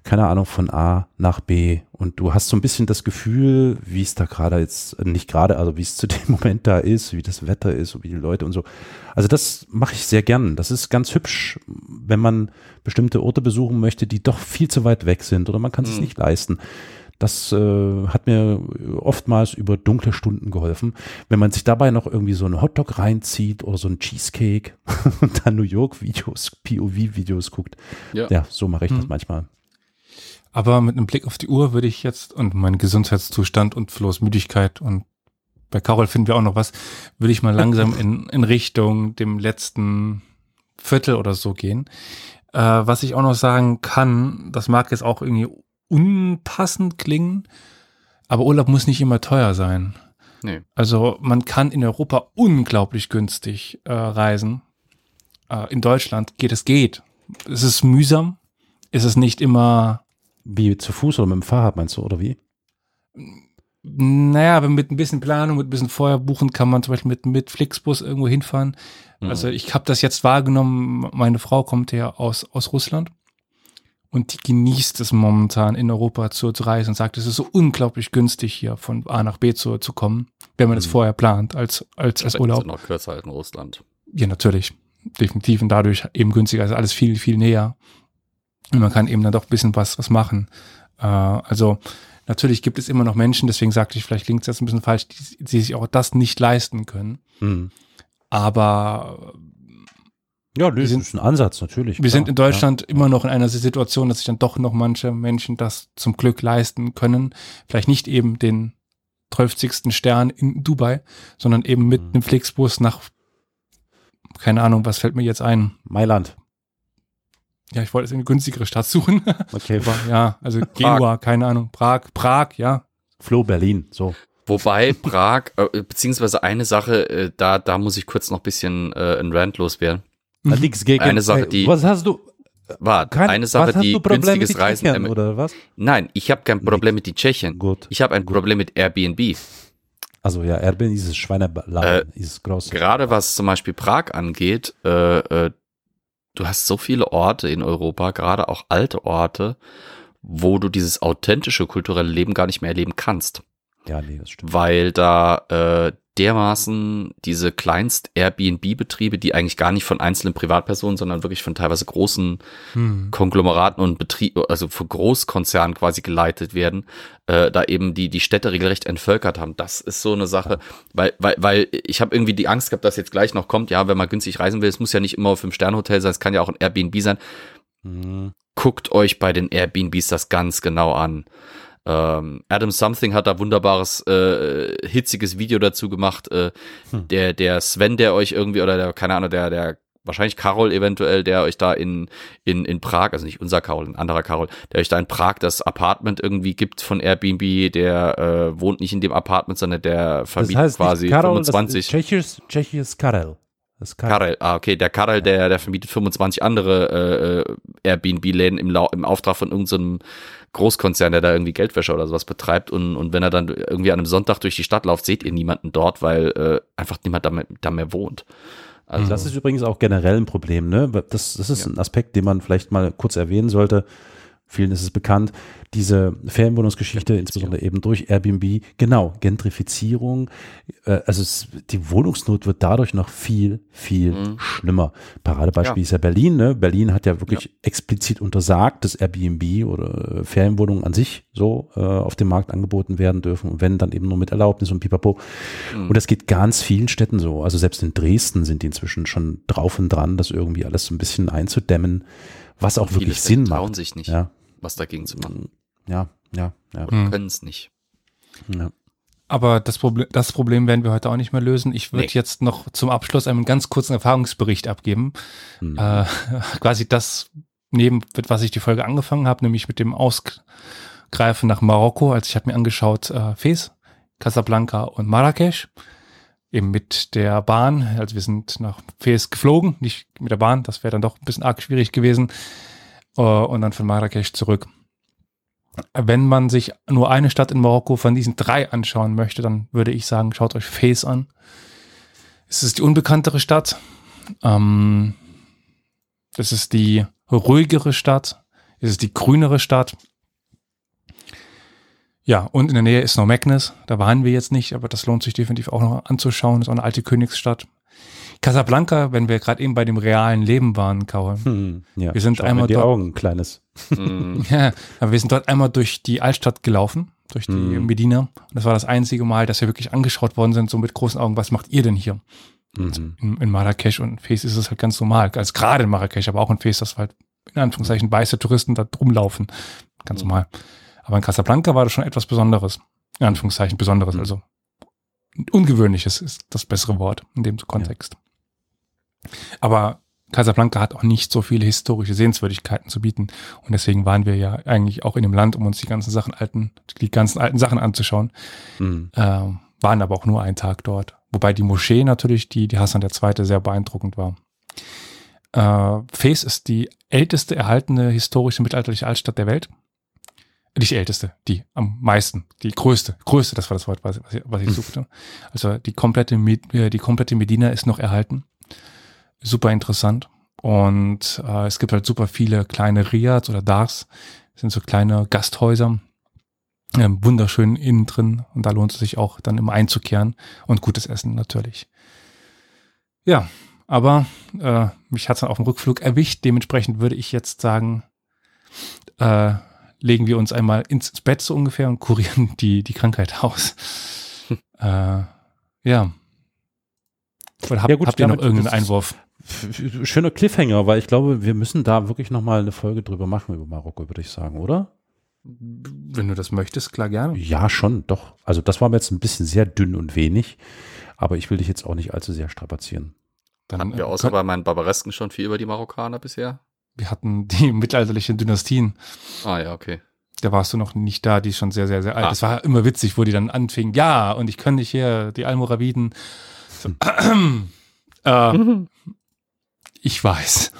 keine Ahnung, von A nach B. Und du hast so ein bisschen das Gefühl, wie es da gerade jetzt, nicht gerade, also wie es zu dem <laughs> Moment da ist, wie das Wetter ist, und wie die Leute und so. Also das mache ich sehr gern. Das ist ganz hübsch, wenn man bestimmte Orte besuchen möchte, die doch viel zu weit weg sind oder man kann es Mhm. nicht leisten. Das äh, hat mir oftmals über dunkle Stunden geholfen. Wenn man sich dabei noch irgendwie so einen Hotdog reinzieht oder so einen Cheesecake <laughs> und dann New York-Videos, POV-Videos guckt. Ja. Ja, so mache ich das Hm. manchmal. Aber mit einem Blick auf die Uhr würde ich jetzt und meinen Gesundheitszustand und Flo's Müdigkeit und bei Carol finden wir auch noch was, würde ich mal <laughs> langsam in, in Richtung dem letzten Viertel oder so gehen. Äh, was ich auch noch sagen kann, das mag jetzt auch irgendwie unpassend klingen, aber Urlaub muss nicht immer teuer sein. Nee. Also man kann in Europa unglaublich günstig äh, reisen. Äh, in Deutschland geht es geht. Es ist mühsam. Es ist nicht immer Wie zu Fuß oder mit dem Fahrrad meinst du, oder wie? Naja, aber mit ein bisschen Planung, mit ein bisschen vorher buchen, kann man zum Beispiel mit, mit Flixbus irgendwo hinfahren. Mhm. Also ich habe das jetzt wahrgenommen, meine Frau kommt ja aus, aus Russland und die genießt es momentan in Europa zu, zu reisen und sagt, es ist so unglaublich günstig hier von A nach B zu, zu kommen, wenn man das Mhm. vorher plant als, als, als Urlaub. Noch kürzer als in Russland. Ja, natürlich. Definitiv und dadurch eben günstiger, also alles viel, viel näher. Und man kann eben dann doch ein bisschen was, was machen. Äh, also natürlich gibt es immer noch Menschen, deswegen sagte ich, vielleicht klingt es jetzt ein bisschen falsch, die, die sich auch das nicht leisten können. Hm. Aber Ja, das sind- ist ein Ansatz, natürlich. wir klar. sind in Deutschland immer noch in einer Situation, dass sich dann doch noch manche Menschen das zum Glück leisten können. Vielleicht nicht eben den 12. Stern in Dubai, sondern eben mit Mhm. einem Flixbus nach, keine Ahnung, was fällt mir jetzt ein? Ja. Mailand. Ja, ich wollte jetzt eine günstigere Stadt suchen. <laughs> Okay. Aber ja, also Genua, keine Ahnung, Prag, Prag, ja. Flo Berlin, so. Wobei Prag, äh, beziehungsweise eine Sache, äh, da, da muss ich kurz noch ein bisschen äh, ein Rant loswerden. Mhm. Nix gegen, Eine Sache, die- Was hast du? War Kein, eine Sache, was hast die du Probleme günstiges mit Reisen. Tschechien, oder was? Nein, ich habe kein Problem mit den Tschechen. Gut. Ich habe ein Gut. Problem mit Airbnb. Also ja, Airbnb ist Schweineladen, Äh, ist groß. Gerade was zum Beispiel Prag angeht, äh, äh, du hast so viele Orte in Europa, gerade auch alte Orte, wo du dieses authentische kulturelle Leben gar nicht mehr erleben kannst. Ja, nee, das stimmt. weil da äh, dermaßen diese Kleinst-Airbnb-Betriebe, die eigentlich gar nicht von einzelnen Privatpersonen, sondern wirklich von teilweise großen Hm. Konglomeraten und Betrieben, also von Großkonzernen quasi geleitet werden, äh, da eben die die Städte regelrecht entvölkert haben. Das ist so eine Sache, weil weil weil ich habe irgendwie die Angst gehabt, dass jetzt gleich noch kommt. Ja, wenn man günstig reisen will, es muss ja nicht immer auf fünf Sterne Hotel sein, es kann ja auch ein Airbnb sein. Mhm. Guckt euch bei den Airbnbs das ganz genau an. Ähm, Adam Something hat da wunderbares, äh, hitziges Video dazu gemacht. Äh, Hm. Der, der Sven, der euch irgendwie, oder der, keine Ahnung, der, der, wahrscheinlich Carol eventuell, der euch da in, in, in Prag, also nicht unser Carol, ein anderer Carol, der euch da in Prag das Apartment irgendwie gibt von Airbnb, der äh, wohnt nicht in dem Apartment, sondern der Das verbietet heißt quasi Karol, 25. Das Tschechisches Karel. Das Karel. Karel, ah, okay, der Karel, der, der vermietet 25 andere äh, äh, Airbnb-Läden im, Lau- im Auftrag von irgendeinem Großkonzern, der da irgendwie Geldwäsche oder sowas betreibt. Und, und wenn er dann irgendwie an einem Sonntag durch die Stadt läuft, seht ihr niemanden dort, weil äh, einfach niemand da mehr, da mehr wohnt. Also, Das ist übrigens auch generell ein Problem. Ne? Das, das ist ein Aspekt, den man vielleicht mal kurz erwähnen sollte. Vielen ist es bekannt. Diese Ferienwohnungsgeschichte, insbesondere eben durch Airbnb, genau, Gentrifizierung. Äh, also es, die Wohnungsnot wird dadurch noch viel, viel Mhm. schlimmer. Paradebeispiel Ja. ist ja Berlin. Ne? Berlin hat ja wirklich explizit untersagt, dass Airbnb oder äh, Ferienwohnungen an sich so äh, auf dem Markt angeboten werden dürfen. Und wenn, dann eben nur mit Erlaubnis und pipapo. Mhm. Und das geht ganz vielen Städten so. Also selbst in Dresden sind die inzwischen schon drauf und dran, das irgendwie alles so ein bisschen einzudämmen, was auch wirklich Sinn trauen macht. sich nicht, Ja, was dagegen zu machen. ja, ja, ja. Oder Mhm. können es nicht. ja. Aber das Problem, das Problem werden wir heute auch nicht mehr lösen. Ich würde Nee. jetzt noch zum Abschluss einen ganz kurzen Erfahrungsbericht abgeben. Hm. Äh, <laughs> quasi das neben, mit was ich die Folge angefangen habe, nämlich mit dem Ausgreifen nach Marokko. Also ich habe mir angeschaut äh, Fes, Casablanca und Marrakesch. Eben mit der Bahn. Also wir sind nach Fes geflogen, nicht mit der Bahn. Das wäre dann doch ein bisschen arg schwierig gewesen. Äh, und dann von Marrakesch zurück. Wenn man sich nur eine Stadt in Marokko von diesen drei anschauen möchte, dann würde ich sagen, schaut euch Fes an. Es ist die unbekanntere Stadt. Ähm, es ist die ruhigere Stadt. Es ist die grünere Stadt. Ja, und in der Nähe ist noch Meknes. Da waren wir jetzt nicht, aber das lohnt sich definitiv auch noch anzuschauen. Das ist auch eine alte Königsstadt. Casablanca, wenn wir gerade eben bei dem realen Leben waren, Kaul. Hm, ja. Wir sind Schau einmal die dort- Augen, kleines. Mhm. <laughs> Ja, aber wir sind dort einmal durch die Altstadt gelaufen, durch die Mhm. Medina. Und das war das einzige Mal, dass wir wirklich angeschaut worden sind, so mit großen Augen, was macht ihr denn hier? Mhm. In, in Marrakesch und in Fes ist es halt ganz normal. Also gerade in Marrakesch, aber auch in Fes, dass halt in Anführungszeichen weiße Touristen da rumlaufen. Ganz Mhm. normal. Aber in Casablanca war das schon etwas Besonderes. In Anführungszeichen Besonderes. Mhm. Also ungewöhnliches ist das bessere Wort in dem Kontext. Aber Casablanca hat auch nicht so viele historische Sehenswürdigkeiten zu bieten. Und deswegen waren wir ja eigentlich auch in dem Land, um uns die ganzen Sachen alten, die ganzen alten Sachen anzuschauen. Mhm. Ähm, waren aber auch nur einen Tag dort. Wobei die Moschee natürlich, die, die Hassan II. sehr beeindruckend war. Äh, Fes ist die älteste erhaltene historische mittelalterliche Altstadt der Welt. Nicht die älteste, die am meisten, die größte, größte, das war das Wort, was ich, was ich suchte. Also die komplette, äh, die komplette Medina ist noch erhalten. Super interessant. Und äh, es gibt halt super viele kleine Riads oder Dars, das sind so kleine Gasthäuser, ähm, wunderschön innen drin und da lohnt es sich auch dann immer einzukehren und gutes Essen natürlich. Ja, aber äh, mich hat es dann auf dem Rückflug erwischt. Dementsprechend würde ich jetzt sagen, äh, legen wir uns einmal ins Bett so ungefähr und kurieren <laughs> die, die Krankheit aus. äh, ja. Oder hab, Ja, gut, habt ihr noch irgendeinen Einwurf? <laughs> Schöner Cliffhanger, weil ich glaube, wir müssen da wirklich nochmal eine Folge drüber machen über Marokko, würde ich sagen, oder? Wenn du das möchtest, klar gerne. Ja, schon, doch. Also das war mir jetzt ein bisschen sehr dünn und wenig, aber ich will dich jetzt auch nicht allzu sehr strapazieren. Dann, Hatten wir äh, außer bei meinen Barbaresken schon viel über die Marokkaner bisher? wir hatten die <laughs> mittelalterlichen Dynastien. Ah ja, okay. Da warst du noch nicht da, die ist schon sehr, sehr, sehr alt. Ah. Das war immer witzig, wo die dann anfingen, ja, und ich kann nicht hier, die Almoraviden. So, <laughs> äh, ich weiß.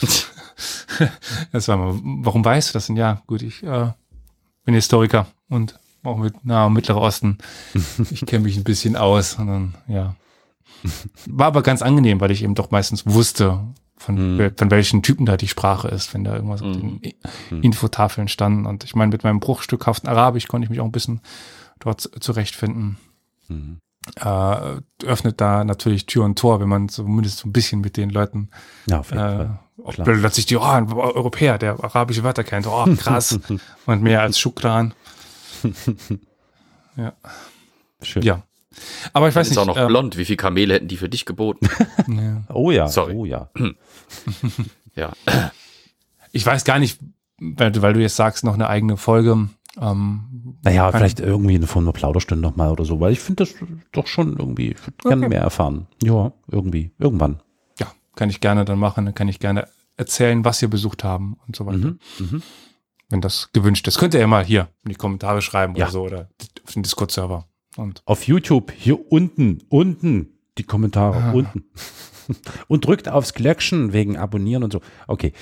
<laughs> das war mal, warum weißt du das denn? Ja, gut, ich äh, bin Historiker und auch mit Nahe und Mittlerer Osten. <laughs> Ich kenne mich ein bisschen aus. Und dann, ja. War aber ganz angenehm, weil ich eben doch meistens wusste, von, wel- von welchen Typen da die Sprache ist, wenn da irgendwas auf Mhm. den Mhm. Infotafeln standen. Und ich meine, mit meinem bruchstückhaften Arabisch konnte ich mich auch ein bisschen dort zu- zurechtfinden. Mhm. Äh, öffnet da natürlich Tür und Tor, wenn man zumindest so ein bisschen mit den Leuten Ja, auf jeden äh, Fall. ob Klar. plötzlich die, oh, ein Europäer, der arabische Wörter kennt, oh, krass. <laughs> und mehr als Schukran. <laughs> ja. Schön. ja. Aber ich weiß ist nicht. auch noch ähm, blond. Wie viel Kamele hätten die für dich geboten? <laughs> ja. Oh ja, Sorry. oh ja. ja. Ich weiß gar nicht, weil, du- weil du jetzt sagst, noch eine eigene Folge. Ähm, Naja, vielleicht irgendwie eine von einer Plauderstunde nochmal oder so, weil ich finde das doch schon irgendwie, ich würde gerne Okay. mehr erfahren. Ja, irgendwie, irgendwann. ja, kann ich gerne dann machen. Dann kann ich gerne erzählen, was wir besucht haben und so weiter. Mhm. Mhm. Wenn das gewünscht ist. Könnt ihr ja mal hier in die Kommentare schreiben Ja. oder so oder auf den Discord-Server. Und Auf YouTube, hier unten, unten, die Kommentare, Ah. unten. <laughs> Und drückt aufs Glöckchen wegen Abonnieren und so. Okay.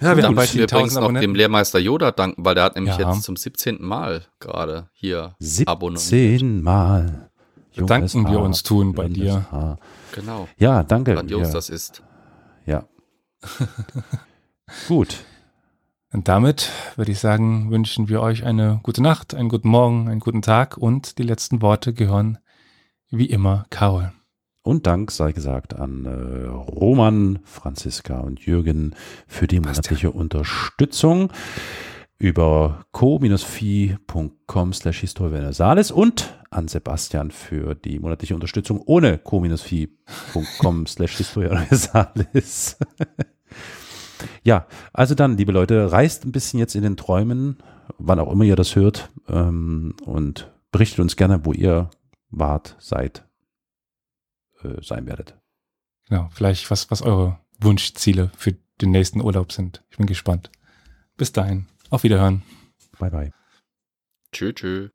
ja, Wir, haben müssen wir 10.000 übrigens noch dem. Lehrmeister Yoda danken, weil der hat nämlich Ja. jetzt zum 17. Mal gerade hier abonniert. 17 Mal. Junges Danken wir uns tun bei dir. Haar. Genau. Ja, danke. Grandios ja, das ist. ja. <laughs> Gut. Und damit würde ich sagen, wünschen wir euch eine gute Nacht, einen guten Morgen, einen guten Tag und die letzten Worte gehören wie immer Carol. Und Dank sei gesagt an äh, Roman, Franziska und Jürgen für die monatliche Unterstützung über co-fi.com slash Historia Universalis und an Sebastian für die monatliche Unterstützung ohne co-fi.com <laughs> slash Historia Universalis. <laughs> ja, also dann, liebe Leute, reist ein bisschen jetzt in den Träumen, wann auch immer ihr das hört ähm, und berichtet uns gerne, wo ihr wart, seid, äh, sein werdet. Genau, vielleicht was, was eure Wunschziele für den nächsten Urlaub sind. Ich bin gespannt. Bis dahin. Auf Wiederhören. Bye bye. Tschö, tschö.